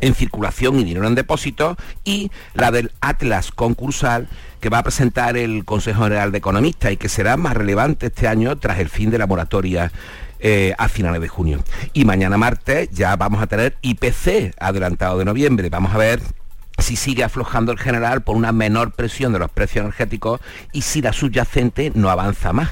Speaker 36: en circulación y dinero en depósito y la del Atlas concursal que va a presentar el Consejo General de Economistas y que será más relevante este año tras el fin de la moratoria eh, a finales de junio. Y mañana martes ya vamos a tener IPC adelantado de noviembre. Vamos a ver si sigue aflojando el general por una menor presión de los precios energéticos y si la subyacente no avanza más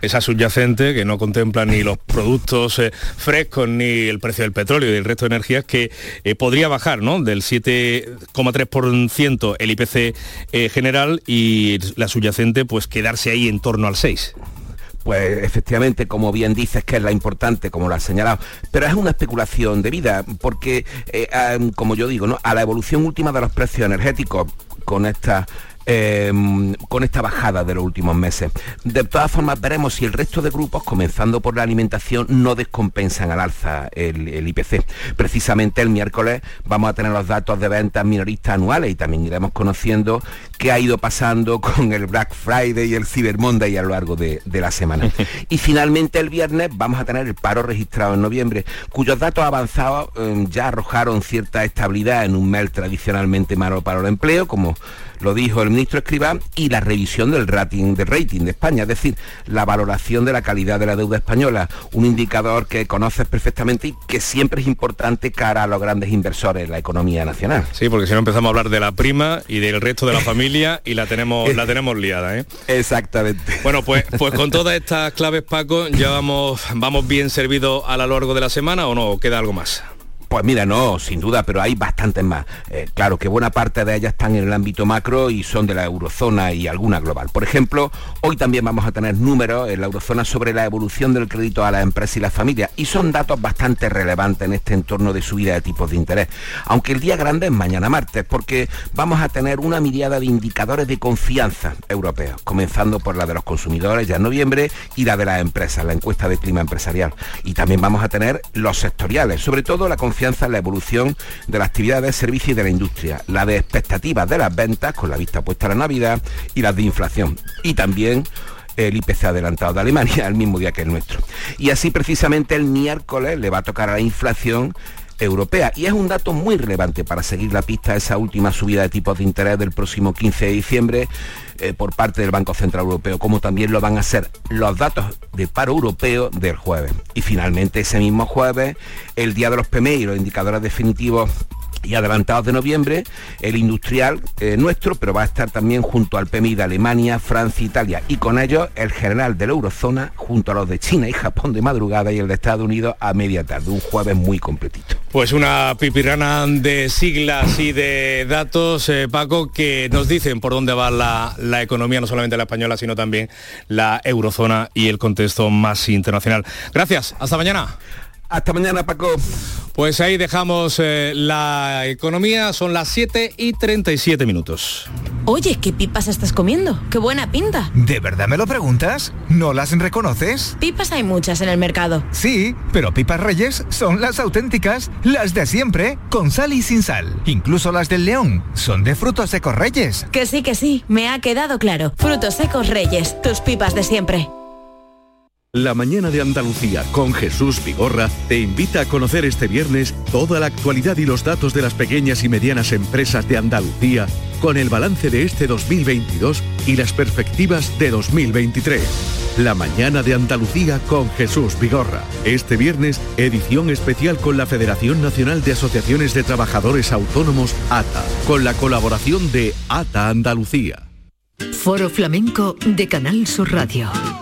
Speaker 1: esa subyacente que no contempla ni los productos eh, frescos ni el precio del petróleo y el resto de energías que eh, podría bajar ¿no? del 7,3% el IPC eh, general y la subyacente pues quedarse ahí en torno al 6%
Speaker 36: pues efectivamente, como bien dices, que es la importante, como lo has señalado, pero es una especulación de vida, porque, como yo digo, ¿no? a la evolución última de los precios energéticos, con esta Em, con esta bajada de los últimos meses. De todas formas, veremos si el resto de grupos, comenzando por la alimentación, no descompensan al alza el, IPC. Precisamente el miércoles vamos a tener los datos de ventas minoristas anuales y también iremos conociendo qué ha ido pasando con el Black Friday y el Cyber Monday a lo largo de, la semana. y finalmente el viernes vamos a tener el paro registrado en noviembre, cuyos datos avanzados em, ya arrojaron cierta estabilidad en un mes tradicionalmente malo para el empleo, como lo dijo el ministro Escribá, y la revisión del rating, de rating de España, es decir, la valoración de la calidad de la deuda española, un indicador que conoces perfectamente y que siempre es importante cara a los grandes inversores en la economía nacional.
Speaker 1: Sí, porque si no empezamos a hablar de la prima y del resto de la familia y la tenemos, la tenemos liada. ¿eh?
Speaker 36: Exactamente.
Speaker 1: Bueno, pues, pues con todas estas claves, Paco, ya vamos, vamos bien servidos a lo largo de la semana o no, queda algo más.
Speaker 36: Pues mira, no, sin duda, pero hay bastantes más. Eh, claro que buena parte de ellas están en el ámbito macro y son de la eurozona y alguna global. Por ejemplo, hoy también vamos a tener números en la eurozona sobre la evolución del crédito a las empresas y las familias y son datos bastante relevantes en este entorno de subida de tipos de interés. Aunque el día grande es mañana martes, porque vamos a tener una mirada de indicadores de confianza europeos, comenzando por la de los consumidores ya en noviembre y la de las empresas, la encuesta de clima empresarial. Y también vamos a tener los sectoriales, sobre todo la confianza la evolución de la actividad de servicio y de la industria, la de expectativas de las ventas con la vista puesta a la Navidad y las de inflación. Y también el IPC adelantado de Alemania al mismo día que el nuestro. Y así precisamente el miércoles le va a tocar a la inflación europea. Y es un dato muy relevante para seguir la pista a esa última subida de tipos de interés del próximo 15 de diciembre eh, por parte del Banco Central Europeo, como también lo van a ser los datos de paro europeo del jueves. Y finalmente ese mismo jueves, el día de los PMI y los indicadores definitivos y adelantados de noviembre, el industrial eh, nuestro, pero va a estar también junto al PMI de Alemania, Francia, Italia y con ellos el general de la eurozona junto a los de China y Japón de madrugada y el de Estados Unidos a media tarde, un jueves muy completito.
Speaker 1: Pues una pipirana de siglas y de datos, eh, Paco, que nos dicen por dónde va la, la economía, no solamente la española, sino también la eurozona y el contexto más internacional. Gracias, hasta mañana.
Speaker 36: Hasta mañana, Paco.
Speaker 1: Pues ahí dejamos eh, la economía, son las 7 y 37 minutos.
Speaker 37: Oye, ¿qué pipas estás comiendo? ¡Qué buena pinta!
Speaker 38: ¿De verdad me lo preguntas? ¿No las reconoces?
Speaker 37: Pipas hay muchas en el mercado.
Speaker 38: Sí, pero pipas reyes son las auténticas, las de siempre, con sal y sin sal. Incluso las del león son de frutos secos reyes.
Speaker 37: Que sí, que sí, me ha quedado claro. Frutos secos reyes, tus pipas de siempre.
Speaker 39: La mañana de Andalucía con Jesús Vigorra te invita a conocer este viernes toda la actualidad y los datos de las pequeñas y medianas empresas de Andalucía con el balance de este 2022 y las perspectivas de 2023. La mañana de Andalucía con Jesús Vigorra. Este viernes, edición especial con la Federación Nacional de Asociaciones de Trabajadores Autónomos, ATA, con la colaboración de ATA Andalucía.
Speaker 40: Foro Flamenco de Canal Sur Radio.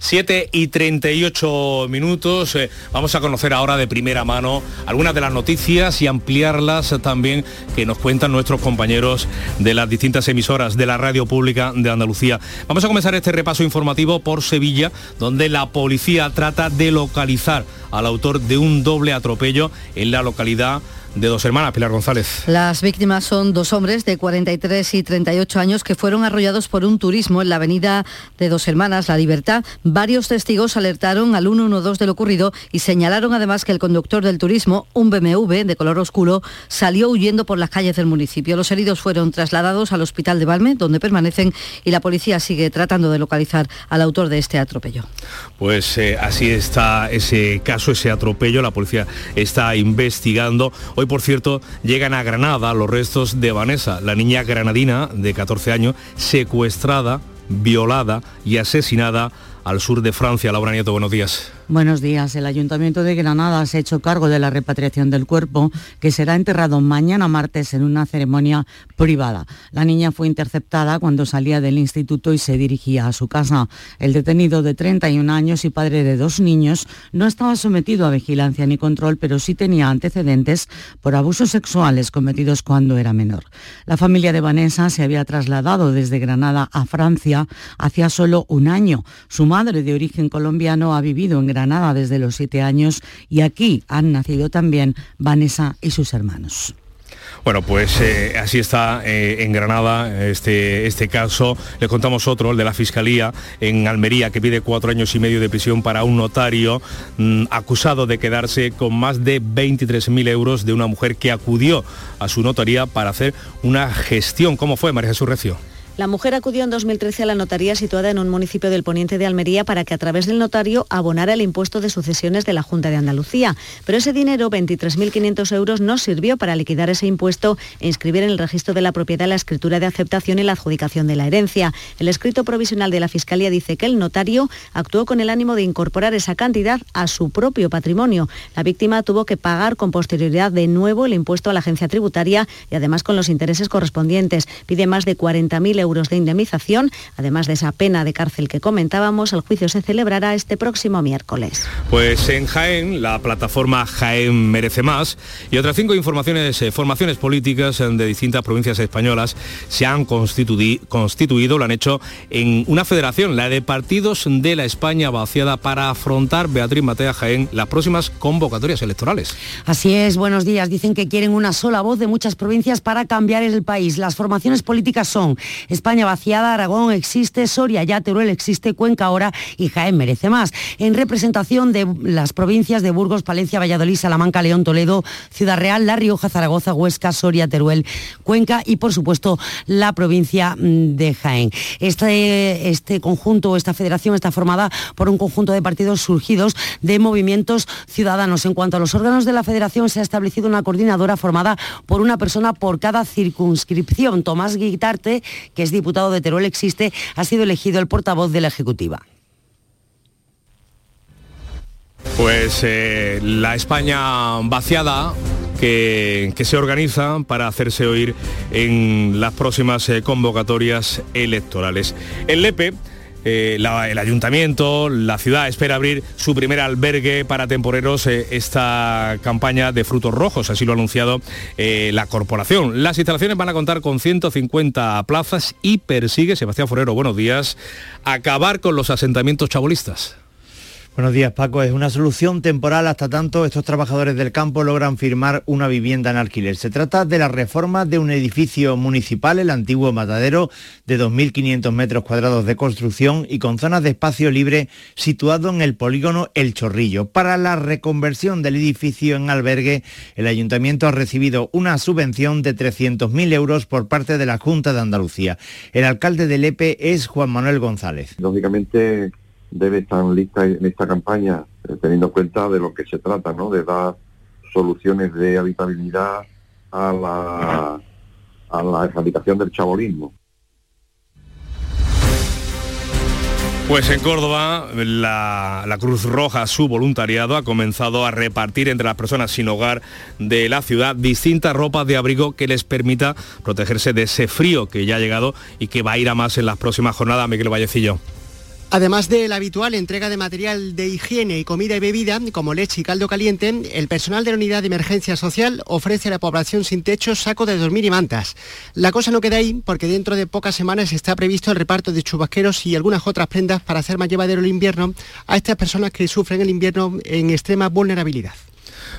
Speaker 1: 7 y 38 minutos. Eh, vamos a conocer ahora de primera mano algunas de las noticias y ampliarlas también que nos cuentan nuestros compañeros de las distintas emisoras de la radio pública de Andalucía. Vamos a comenzar este repaso informativo por Sevilla, donde la policía trata de localizar al autor de un doble atropello en la localidad de dos hermanas, Pilar González.
Speaker 41: Las víctimas son dos hombres de 43 y 38 años que fueron arrollados por un turismo en la avenida de Dos Hermanas, La Libertad. Varios testigos alertaron al 112 de lo ocurrido y señalaron además que el conductor del turismo, un BMW de color oscuro, salió huyendo por las calles del municipio. Los heridos fueron trasladados al hospital de Valme, donde permanecen, y la policía sigue tratando de localizar al autor de este atropello.
Speaker 1: Pues eh, así está ese caso, ese atropello. La policía está investigando. Hoy, por cierto, llegan a Granada los restos de Vanessa, la niña granadina de 14 años, secuestrada, violada y asesinada al sur de Francia. Laura Nieto, buenos días.
Speaker 42: Buenos días. El Ayuntamiento de Granada se ha hecho cargo de la repatriación del cuerpo, que será enterrado mañana martes en una ceremonia privada. La niña fue interceptada cuando salía del instituto y se dirigía a su casa. El detenido de 31 años y padre de dos niños no estaba sometido a vigilancia ni control, pero sí tenía antecedentes por abusos sexuales cometidos cuando era menor. La familia de Vanessa se había trasladado desde Granada a Francia hacía solo un año. Su madre, de origen colombiano, ha vivido en Granada Granada desde los siete años y aquí han nacido también Vanessa y sus hermanos.
Speaker 1: Bueno, pues eh, así está eh, en Granada este, este caso. Le contamos otro, el de la Fiscalía en Almería, que pide cuatro años y medio de prisión para un notario mm, acusado de quedarse con más de 23.000 euros de una mujer que acudió a su notaría para hacer una gestión. ¿Cómo fue, María Jesús Recio?
Speaker 43: La mujer acudió en 2013 a la notaría situada en un municipio del poniente de Almería para que a través del notario abonara el impuesto de sucesiones de la Junta de Andalucía. Pero ese dinero, 23.500 euros, no sirvió para liquidar ese impuesto e inscribir en el registro de la propiedad la escritura de aceptación y la adjudicación de la herencia. El escrito provisional de la Fiscalía dice que el notario actuó con el ánimo de incorporar esa cantidad a su propio patrimonio. La víctima tuvo que pagar con posterioridad de nuevo el impuesto a la agencia tributaria y además con los intereses correspondientes. Pide más de 40.000 euros de indemnización. Además de esa pena de cárcel que comentábamos, el juicio se celebrará este próximo miércoles.
Speaker 1: Pues en Jaén, la plataforma Jaén Merece Más y otras cinco informaciones, eh, formaciones políticas de distintas provincias españolas se han constituido, lo han hecho en una federación, la de partidos de la España vaciada para afrontar, Beatriz Matea Jaén, las próximas convocatorias electorales.
Speaker 44: Así es, buenos días. Dicen que quieren una sola voz de muchas provincias para cambiar el país. Las formaciones políticas son España vaciada, Aragón existe, Soria ya, Teruel existe, Cuenca ahora y Jaén merece más. En representación de las provincias de Burgos, Palencia, Valladolid, Salamanca, León, Toledo, Ciudad Real, La Rioja, Zaragoza, Huesca, Soria, Teruel, Cuenca y por supuesto la provincia mm, de Jaén. Este, este conjunto, esta federación está formada por un conjunto de partidos surgidos de movimientos ciudadanos. En cuanto a los órganos de la federación, se ha establecido una coordinadora formada por una persona por cada circunscripción. Tomás Guitarte, que es diputado de Teruel existe, ha sido elegido el portavoz de la Ejecutiva.
Speaker 1: Pues eh, la España vaciada que, se organiza para hacerse oír en las próximas eh, convocatorias electorales. El LEPE eh, el ayuntamiento, la ciudad espera abrir su primer albergue para temporeros eh, esta campaña de frutos rojos, así lo ha anunciado eh, la corporación. Las instalaciones van a contar con 150 plazas y persigue, Sebastián Forero, buenos días, acabar con los asentamientos chabolistas.
Speaker 45: Buenos días, Paco. Es una solución temporal hasta tanto estos trabajadores del campo logran firmar una vivienda en alquiler. Se trata de la reforma de un edificio municipal, el antiguo matadero, de 2.500 metros cuadrados de construcción y con zonas de espacio libre situado en el polígono El Chorrillo. Para la reconversión del edificio en albergue, el ayuntamiento ha recibido una subvención de 300.000 euros por parte de la Junta de Andalucía. El alcalde del EPE es Juan Manuel González.
Speaker 46: Lógicamente debe estar lista en esta campaña, eh, teniendo en cuenta de lo que se trata, ¿no? De dar soluciones de habitabilidad a la, a la del chabolismo.
Speaker 1: Pues en Córdoba, la, la, Cruz Roja, su voluntariado, ha comenzado a repartir entre las personas sin hogar de la ciudad distintas ropas de abrigo que les permita protegerse de ese frío que ya ha llegado y que va a ir a más en las próximas jornadas. Miguel Vallecillo.
Speaker 47: Además de la habitual entrega de material de higiene y comida y bebida, como leche y caldo caliente, el personal de la unidad de emergencia social ofrece a la población sin techo saco de dormir y mantas. La cosa no queda ahí porque dentro de pocas semanas está previsto el reparto de chubasqueros y algunas otras prendas para hacer más llevadero el invierno a estas personas que sufren el invierno en extrema vulnerabilidad.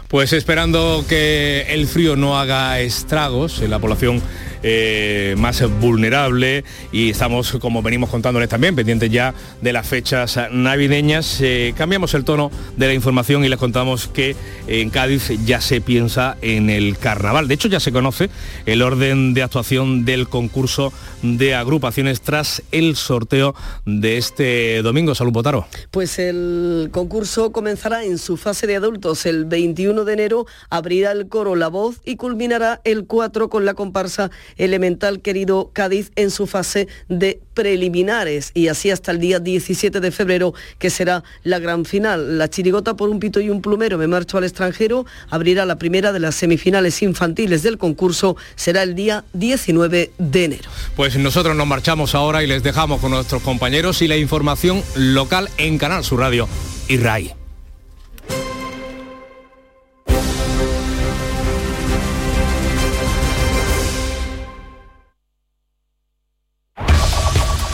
Speaker 1: Pues esperando que el frío no haga estragos en la población eh, más vulnerable y estamos, como venimos contándoles también, pendientes ya de las fechas navideñas. Eh, cambiamos el tono de la información y les contamos que en Cádiz ya se piensa en el carnaval. De hecho, ya se conoce el orden de actuación del concurso de agrupaciones tras el sorteo de este domingo. Salud, Botaro.
Speaker 48: Pues el concurso comenzará en su fase de adultos el 21 de enero, abrirá el coro La Voz y culminará el 4 con la comparsa Elemental Querido Cádiz en su fase de preliminares y así hasta el día 17 de febrero que será la gran final. La chirigota por un pito y un plumero me marcho al extranjero abrirá la primera de las semifinales infantiles del concurso, será el día 19 de enero.
Speaker 1: Pues nosotros nos marchamos ahora y les dejamos con nuestros compañeros y la información local en Canal Sur Radio y RAI.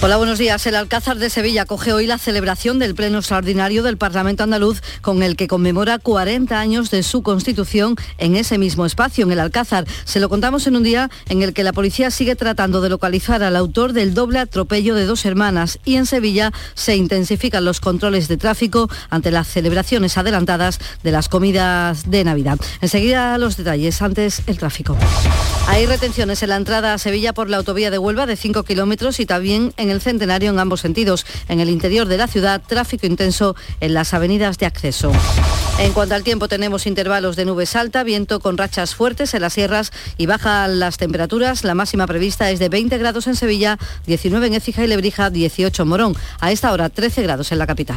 Speaker 41: Hola, buenos días. El Alcázar de Sevilla coge hoy la celebración del Pleno Extraordinario del Parlamento Andaluz con el que conmemora 40 años de su constitución en ese mismo espacio, en el Alcázar. Se lo contamos en un día en el que la policía sigue tratando de localizar al autor del doble atropello de dos hermanas y en Sevilla se intensifican los controles de tráfico ante las celebraciones adelantadas de las comidas de Navidad. Enseguida los detalles, antes el tráfico. Hay retenciones en la entrada a Sevilla por la autovía de Huelva de 5 kilómetros y también en el centenario en ambos sentidos. En el interior de la ciudad, tráfico intenso en las avenidas de acceso. En cuanto al tiempo, tenemos intervalos de nubes alta, viento con rachas fuertes en las sierras y bajan las temperaturas. La máxima prevista es de 20 grados en Sevilla, 19 en Écija y Lebrija, 18 en Morón. A esta hora, 13 grados en la capital.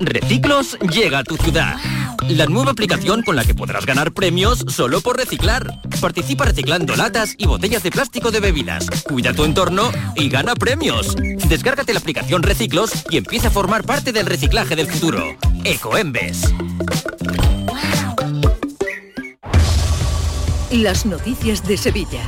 Speaker 49: Reciclos llega a tu ciudad. La nueva aplicación con la que podrás ganar premios solo por reciclar. Participa reciclando latas y botellas de plástico de bebidas. Cuida tu entorno y gana premios. Descárgate la aplicación Reciclos y empieza a formar parte del reciclaje del futuro. Ecoembes.
Speaker 40: Las noticias de Sevilla.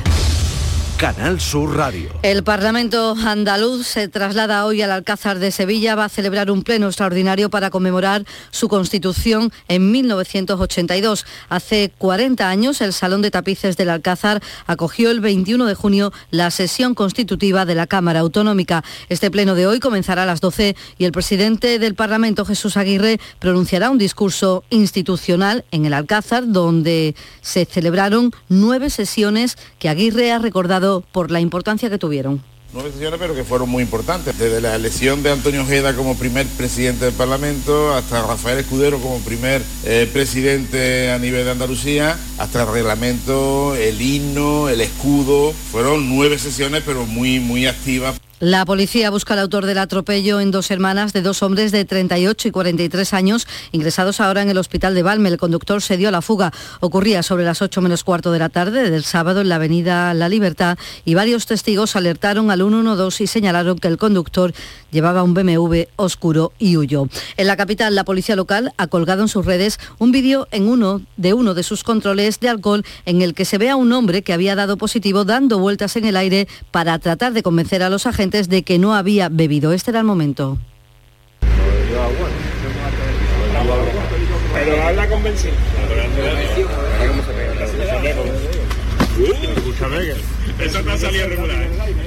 Speaker 39: Canal Sur Radio.
Speaker 41: El Parlamento andaluz se traslada hoy al Alcázar de Sevilla. Va a celebrar un pleno extraordinario para conmemorar su constitución en 1982. Hace 40 años, el Salón de Tapices del Alcázar acogió el 21 de junio la sesión constitutiva de la Cámara Autonómica. Este pleno de hoy comenzará a las 12 y el presidente del Parlamento, Jesús Aguirre, pronunciará un discurso institucional en el Alcázar, donde se celebraron nueve sesiones que Aguirre ha recordado por la importancia que tuvieron.
Speaker 50: Nueve sesiones, pero que fueron muy importantes. Desde la elección de Antonio Ojeda como primer presidente del Parlamento, hasta Rafael Escudero como primer eh, presidente a nivel de Andalucía, hasta el reglamento, el himno, el escudo. Fueron nueve sesiones, pero muy, muy activas.
Speaker 41: La policía busca al autor del atropello en dos hermanas de dos hombres de 38 y 43 años, ingresados ahora en el hospital de Valme. El conductor se dio a la fuga. Ocurría sobre las 8 menos cuarto de la tarde del sábado en la avenida La Libertad y varios testigos alertaron al 112 y señalaron que el conductor llevaba un BMW oscuro y huyó. En la capital, la policía local ha colgado en sus redes un vídeo en uno de uno de sus controles de alcohol en el que se ve a un hombre que había dado positivo dando vueltas en el aire para tratar de convencer a los agentes de que no había bebido. Este era el momento.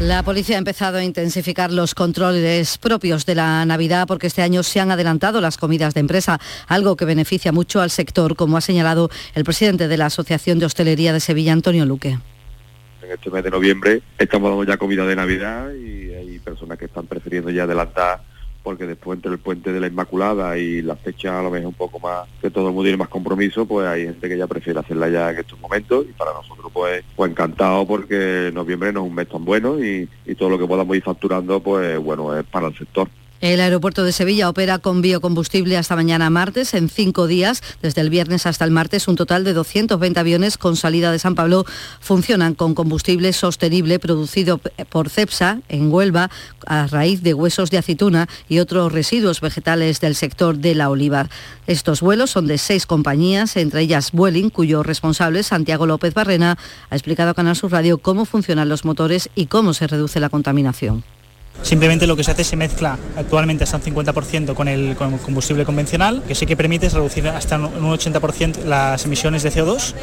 Speaker 41: La policía ha empezado a intensificar los controles propios de la Navidad porque este año se han adelantado las comidas de empresa, algo que beneficia mucho al sector, como ha señalado el presidente de la Asociación de Hostelería de Sevilla, Antonio Luque
Speaker 46: en este mes de noviembre estamos dando ya comida de Navidad y hay personas que están prefiriendo ya adelantar porque después entre el puente de la Inmaculada y la fecha a lo mejor un poco más, que todo el mundo tiene más compromiso, pues hay gente que ya prefiere hacerla ya en estos momentos y para nosotros pues, pues encantado porque noviembre no es un mes tan bueno y, y todo lo que podamos ir facturando pues bueno es para el sector.
Speaker 41: El aeropuerto de Sevilla opera con biocombustible hasta mañana martes en cinco días. Desde el viernes hasta el martes, un total de 220 aviones con salida de San Pablo funcionan con combustible sostenible producido por CEPSA en Huelva a raíz de huesos de aceituna y otros residuos vegetales del sector de la oliva. Estos vuelos son de seis compañías, entre ellas Vueling, cuyo responsable, Santiago López Barrena, ha explicado a Canal Sur Radio cómo funcionan los motores y cómo se reduce la contaminación.
Speaker 51: Simplemente lo que se hace se mezcla actualmente hasta un 50% con el, combustible convencional, que sí que permite reducir hasta un 80% las emisiones de CO2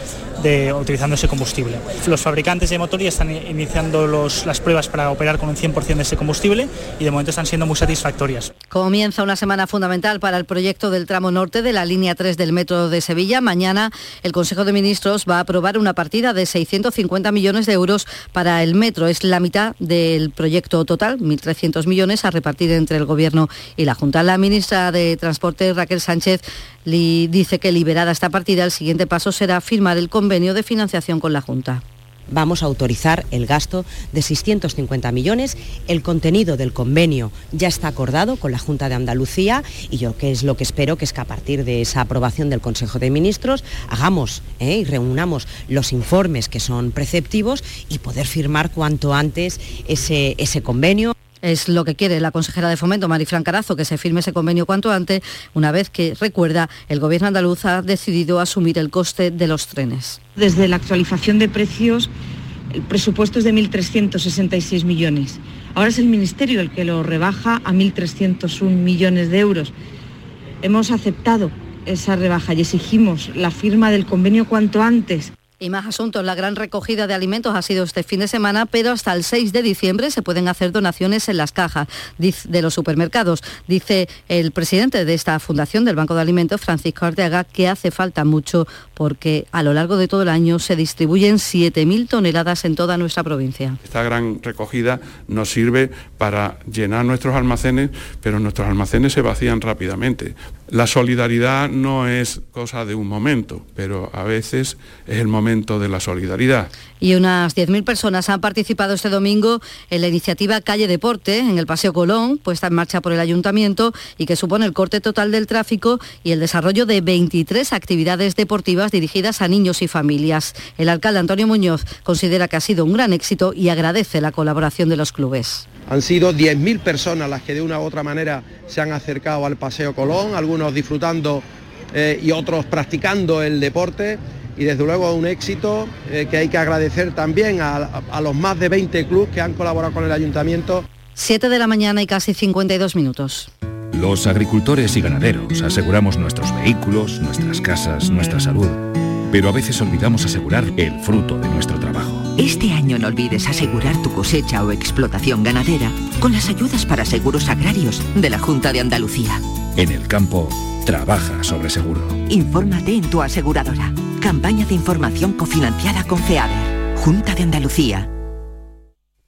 Speaker 51: de, utilizando ese combustible. Los fabricantes de motor ya están iniciando las pruebas para operar con un 100% de ese combustible y de momento están siendo muy satisfactorias.
Speaker 41: Comienza una semana fundamental para el proyecto del tramo norte de la línea 3 del metro de Sevilla. Mañana el Consejo de Ministros va a aprobar una partida de 650 millones de euros para el metro. Es la mitad del proyecto total, 300 millones a repartir entre el Gobierno y la Junta. La ministra de Transporte, Raquel Sánchez, dice que liberada esta partida, el siguiente paso será firmar el convenio de financiación con la Junta
Speaker 52: vamos a autorizar el gasto de 650 millones. El contenido del convenio ya está acordado con la Junta de Andalucía y yo que es lo que espero que es que a partir de esa aprobación del Consejo de Ministros hagamos ¿eh? y reunamos los informes que son preceptivos y poder firmar cuanto antes ese convenio.
Speaker 41: Es lo que quiere la consejera de Fomento, Marifran Carazo, que se firme ese convenio cuanto antes, una vez que, recuerda, el gobierno andaluz ha decidido asumir el coste de los trenes.
Speaker 53: Desde la actualización de precios, el presupuesto es de 1.366 millones. Ahora es el Ministerio el que lo rebaja a 1.301 millones de euros. Hemos aceptado esa rebaja y exigimos la firma del convenio cuanto antes.
Speaker 41: Y más asuntos. La gran recogida de alimentos ha sido este fin de semana, pero hasta el 6 de diciembre se pueden hacer donaciones en las cajas de los supermercados. Dice el presidente de esta fundación del Banco de Alimentos, Francisco Arteaga, que hace falta mucho porque a lo largo de todo el año se distribuyen 7.000 toneladas en toda nuestra provincia.
Speaker 54: Esta gran recogida nos sirve para llenar nuestros almacenes, pero nuestros almacenes se vacían rápidamente. La solidaridad no es cosa de un momento, pero a veces es el momento de la solidaridad.
Speaker 41: Y unas 10.000 personas han participado este domingo en la iniciativa Calle Deporte en el Paseo Colón, puesta en marcha por el Ayuntamiento y que supone el corte total del tráfico y el desarrollo de 23 actividades deportivas dirigidas a niños y familias. El alcalde Antonio Muñoz considera que ha sido un gran éxito y agradece la colaboración de los clubes.
Speaker 55: Han sido 10.000 personas las que de una u otra manera se han acercado al Paseo Colón, algunos disfrutando eh, y otros practicando el deporte y desde luego un éxito eh, que hay que agradecer también a, a los más de 20 clubes que han colaborado con el ayuntamiento.
Speaker 41: 7 de la mañana y casi 52 minutos.
Speaker 56: Los agricultores y ganaderos aseguramos nuestros vehículos, nuestras casas, nuestra salud, pero a veces olvidamos asegurar el fruto de nuestro trabajo.
Speaker 57: Este año no olvides asegurar tu cosecha o explotación ganadera con las ayudas para seguros agrarios de la Junta de Andalucía.
Speaker 56: En el campo, trabaja sobre seguro.
Speaker 57: Infórmate en tu aseguradora. Campaña de información cofinanciada con FEADER. Junta de Andalucía.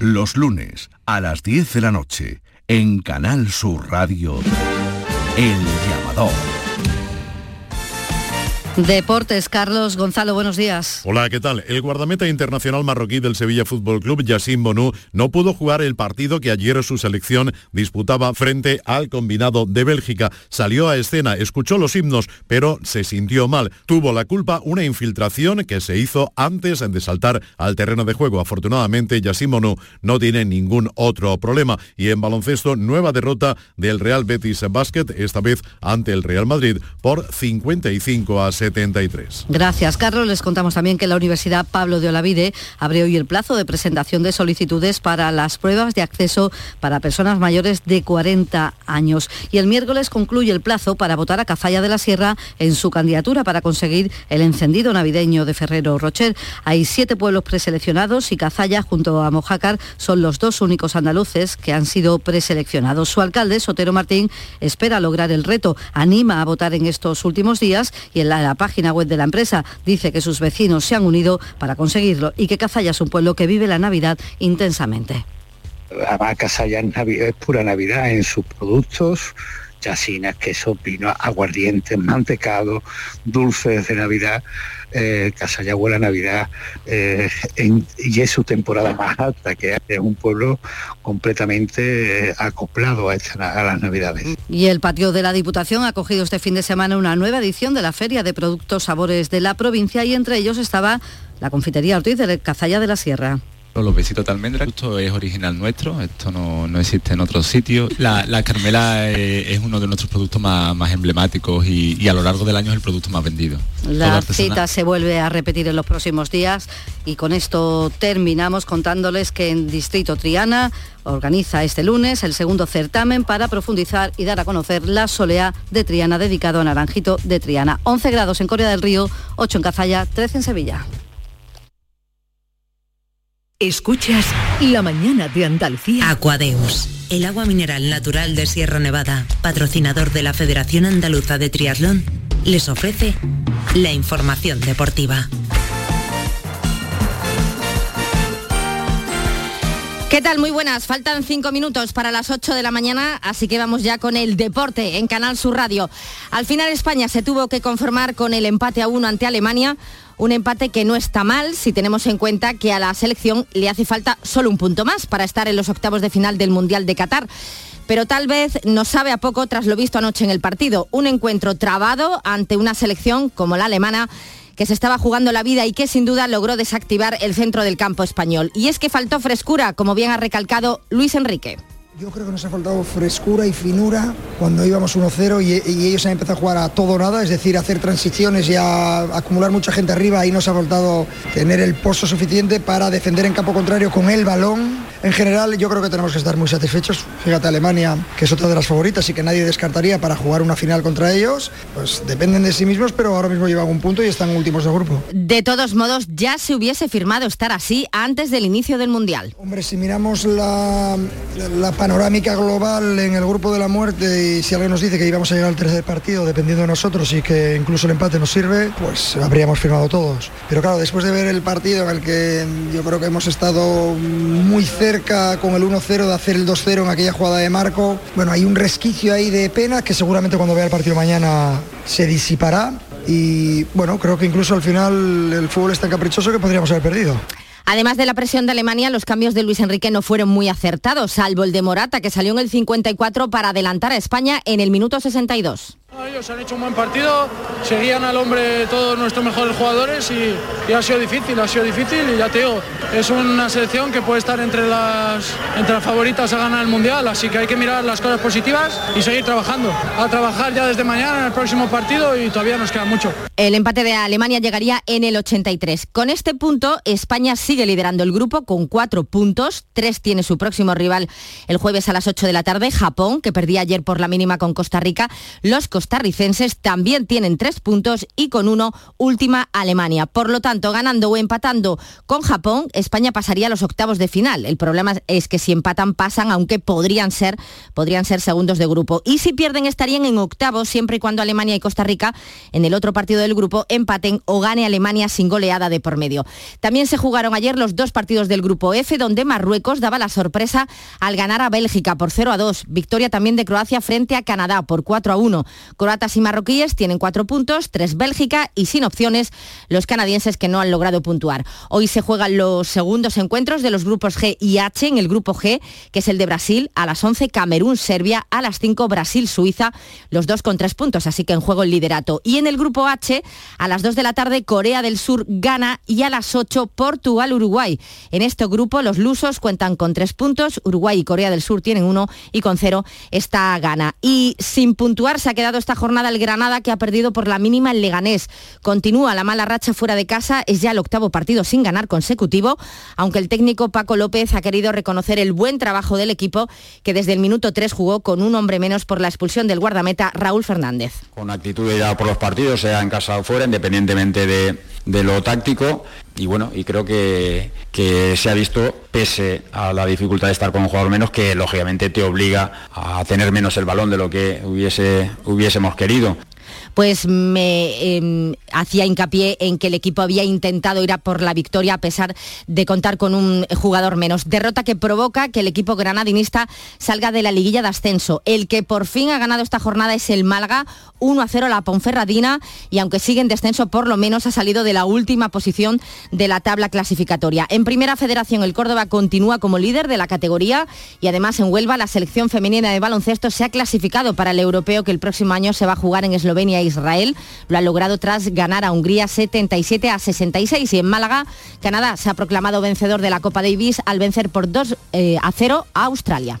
Speaker 39: Los lunes a las 10 de la noche en Canal Sur Radio, El Llamador.
Speaker 41: Deportes, Carlos Gonzalo, buenos días.
Speaker 58: Hola, ¿qué tal? El guardameta internacional marroquí del Sevilla Fútbol Club, Yassin Bonú, no pudo jugar el partido que ayer su selección disputaba frente al combinado de Bélgica. Salió a escena, escuchó los himnos, pero se sintió mal. Tuvo la culpa una infiltración que se hizo antes de saltar al terreno de juego. Afortunadamente, Yassin Bonú no tiene ningún otro problema. Y en baloncesto, nueva derrota del Real Betis Basket, esta vez ante el Real Madrid por 55 a 73.
Speaker 41: Gracias, Carlos. Les contamos también que la Universidad Pablo de Olavide abre hoy el plazo de presentación de solicitudes para las pruebas de acceso para personas mayores de 40 años. Y el miércoles concluye el plazo para votar a Cazalla de la Sierra en su candidatura para conseguir el encendido navideño de Ferrero Rocher. Hay siete pueblos preseleccionados y Cazalla junto a Mojácar son los dos únicos andaluces que han sido preseleccionados. Su alcalde, Sotero Martín, espera lograr el reto, anima a votar en estos últimos días y en la, página web de la empresa dice que sus vecinos se han unido para conseguirlo y que Cazalla es un pueblo que vive la Navidad intensamente.
Speaker 59: Además, Cazalla es, pura Navidad en sus productos, chasinas, queso, vino, aguardientes, mantecado, dulces de Navidad eh, Casalla huele Navidad eh, y es su temporada más alta, que es un pueblo completamente eh, acoplado a, las Navidades.
Speaker 41: Y el patio de la Diputación ha acogido este fin de semana una nueva edición de la Feria de Productos Sabores de la provincia y entre ellos estaba la confitería Ortiz de Cazalla de la Sierra.
Speaker 60: Los besitos de almendra, esto es original nuestro, esto no, existe en otros sitios. La, carmela es, uno de nuestros productos más, emblemáticos y, a lo largo del año es el producto más vendido.
Speaker 41: La cita se vuelve a repetir en los próximos días y con esto terminamos contándoles que en Distrito Triana organiza este lunes el segundo certamen para profundizar y dar a conocer la soleá de Triana dedicado a Naranjito de Triana. 11 grados en Corea del Río, 8 en Cazalla, 13 en Sevilla.
Speaker 40: Escuchas La mañana de Andalucía.
Speaker 61: Aquadeus, el agua mineral natural de Sierra Nevada, patrocinador de la Federación Andaluza de Triatlón, les ofrece la información deportiva.
Speaker 30: ¿Qué tal? Muy buenas. Faltan cinco minutos para las 8 de la mañana, así que vamos ya con el deporte en Canal Sur Radio. Al final España se tuvo que conformar con el empate a uno ante Alemania un empate que no está mal si tenemos en cuenta que a la selección le hace falta solo un punto más para estar en los octavos de final del Mundial de Qatar pero tal vez nos sabe a poco tras lo visto anoche en el partido. Un encuentro trabado ante una selección como la alemana que se estaba jugando la vida y que sin duda logró desactivar el centro del campo español. Y es que faltó frescura, como bien ha recalcado Luis Enrique.
Speaker 62: Yo creo que nos ha faltado frescura y finura cuando íbamos 1-0 y, ellos han empezado a jugar a todo nada, es decir, hacer transiciones y a acumular mucha gente arriba. Ahí nos ha faltado tener el pozo suficiente para defender en campo contrario con el balón. En general, yo creo que tenemos que estar muy satisfechos. Fíjate, Alemania, que es otra de las favoritas y que nadie descartaría para jugar una final contra ellos, pues dependen de sí mismos, pero ahora mismo llevan un punto y están últimos de grupo.
Speaker 30: De todos modos, ya se hubiese firmado estar así antes del inicio del Mundial.
Speaker 62: Hombre, si miramos la, la panorámica global en el grupo de la muerte y si alguien nos dice que íbamos a llegar al tercer partido dependiendo de nosotros y que incluso el empate nos sirve, pues habríamos firmado todos. Pero claro, después de ver el partido en el que yo creo que hemos estado muy cerca con el 1-0 de hacer el 2-0 en aquella jugada de Marco, bueno, hay un resquicio ahí de pena que seguramente cuando vea el partido mañana se disipará y bueno, creo que incluso al final el fútbol es tan caprichoso que podríamos haber perdido.
Speaker 30: Además de la presión de Alemania, los cambios de Luis Enrique no fueron muy acertados, salvo el de Morata, que salió en el 54 para adelantar a España en el minuto 62.
Speaker 63: Ellos han hecho un buen partido, seguían al hombre todos nuestros mejores jugadores y, ha sido difícil, ha sido difícil y ya te digo, es una selección que puede estar entre las, entre las favoritas a ganar el Mundial, así que hay que mirar las cosas positivas y seguir trabajando. A trabajar ya desde mañana en el próximo partido y todavía nos queda mucho.
Speaker 30: El empate de Alemania llegaría en el 83. Con este punto, España sigue liderando el grupo con cuatro puntos, tres tiene su próximo rival el jueves a las 8 de la tarde, Japón, que perdía ayer por la mínima con Costa Rica. Los costarricenses también tienen tres puntos y con uno última Alemania. Por lo tanto, ganando o empatando con Japón, España pasaría a los octavos de final. El problema es que si empatan pasan, aunque podrían ser, podrían ser segundos de grupo. Y si pierden estarían en octavos siempre y cuando Alemania y Costa Rica en el otro partido del grupo empaten o gane Alemania sin goleada de por medio. También se jugaron ayer los dos partidos del grupo F donde Marruecos daba la sorpresa al ganar a Bélgica por 0 a 2. Victoria también de Croacia frente a Canadá por 4 a 1. Croatas y marroquíes tienen cuatro puntos, tres Bélgica y sin opciones los canadienses que no han logrado puntuar. Hoy se juegan los segundos encuentros de los grupos G y H en el grupo G, que es el de Brasil, a las 11 Camerún, Serbia, a las 5 Brasil, Suiza, los dos con tres puntos, así que en juego el liderato. Y en el grupo H, a las 2 de la tarde Corea del Sur, Ghana y a las 8 Portugal, Uruguay. En este grupo los lusos cuentan con tres puntos, Uruguay y Corea del Sur tienen uno y con cero está Ghana. Y sin puntuar se ha quedado esta jornada el Granada que ha perdido por la mínima el Leganés. Continúa la mala racha fuera de casa, es ya el octavo partido sin ganar consecutivo, aunque el técnico Paco López ha querido reconocer el buen trabajo del equipo que desde el minuto 3 jugó con un hombre menos por la expulsión del guardameta Raúl Fernández.
Speaker 64: Con actitud ya por los partidos, sea en casa o fuera, independientemente de, de lo táctico y bueno, y creo que, que, se ha visto, pese a la dificultad de estar con un jugador menos, que lógicamente te obliga a tener menos el balón de lo que hubiese, hubiésemos querido
Speaker 30: pues me em, hacía hincapié en que el equipo había intentado ir a por la victoria a pesar de contar con un jugador menos. Derrota que provoca que el equipo granadinista salga de la liguilla de ascenso. El que por fin ha ganado esta jornada es el Málaga, 1 a 0 la Ponferradina y aunque sigue en descenso por lo menos ha salido de la última posición de la tabla clasificatoria. En primera federación el Córdoba continúa como líder de la categoría y además en Huelva la selección femenina de baloncesto se ha clasificado para el europeo que el próximo año se va a jugar en Eslovenia Israel. Lo ha logrado tras ganar a Hungría 77 a 66 y en Málaga, Canadá se ha proclamado vencedor de la Copa Davis al vencer por 2 eh, a 0 a Australia.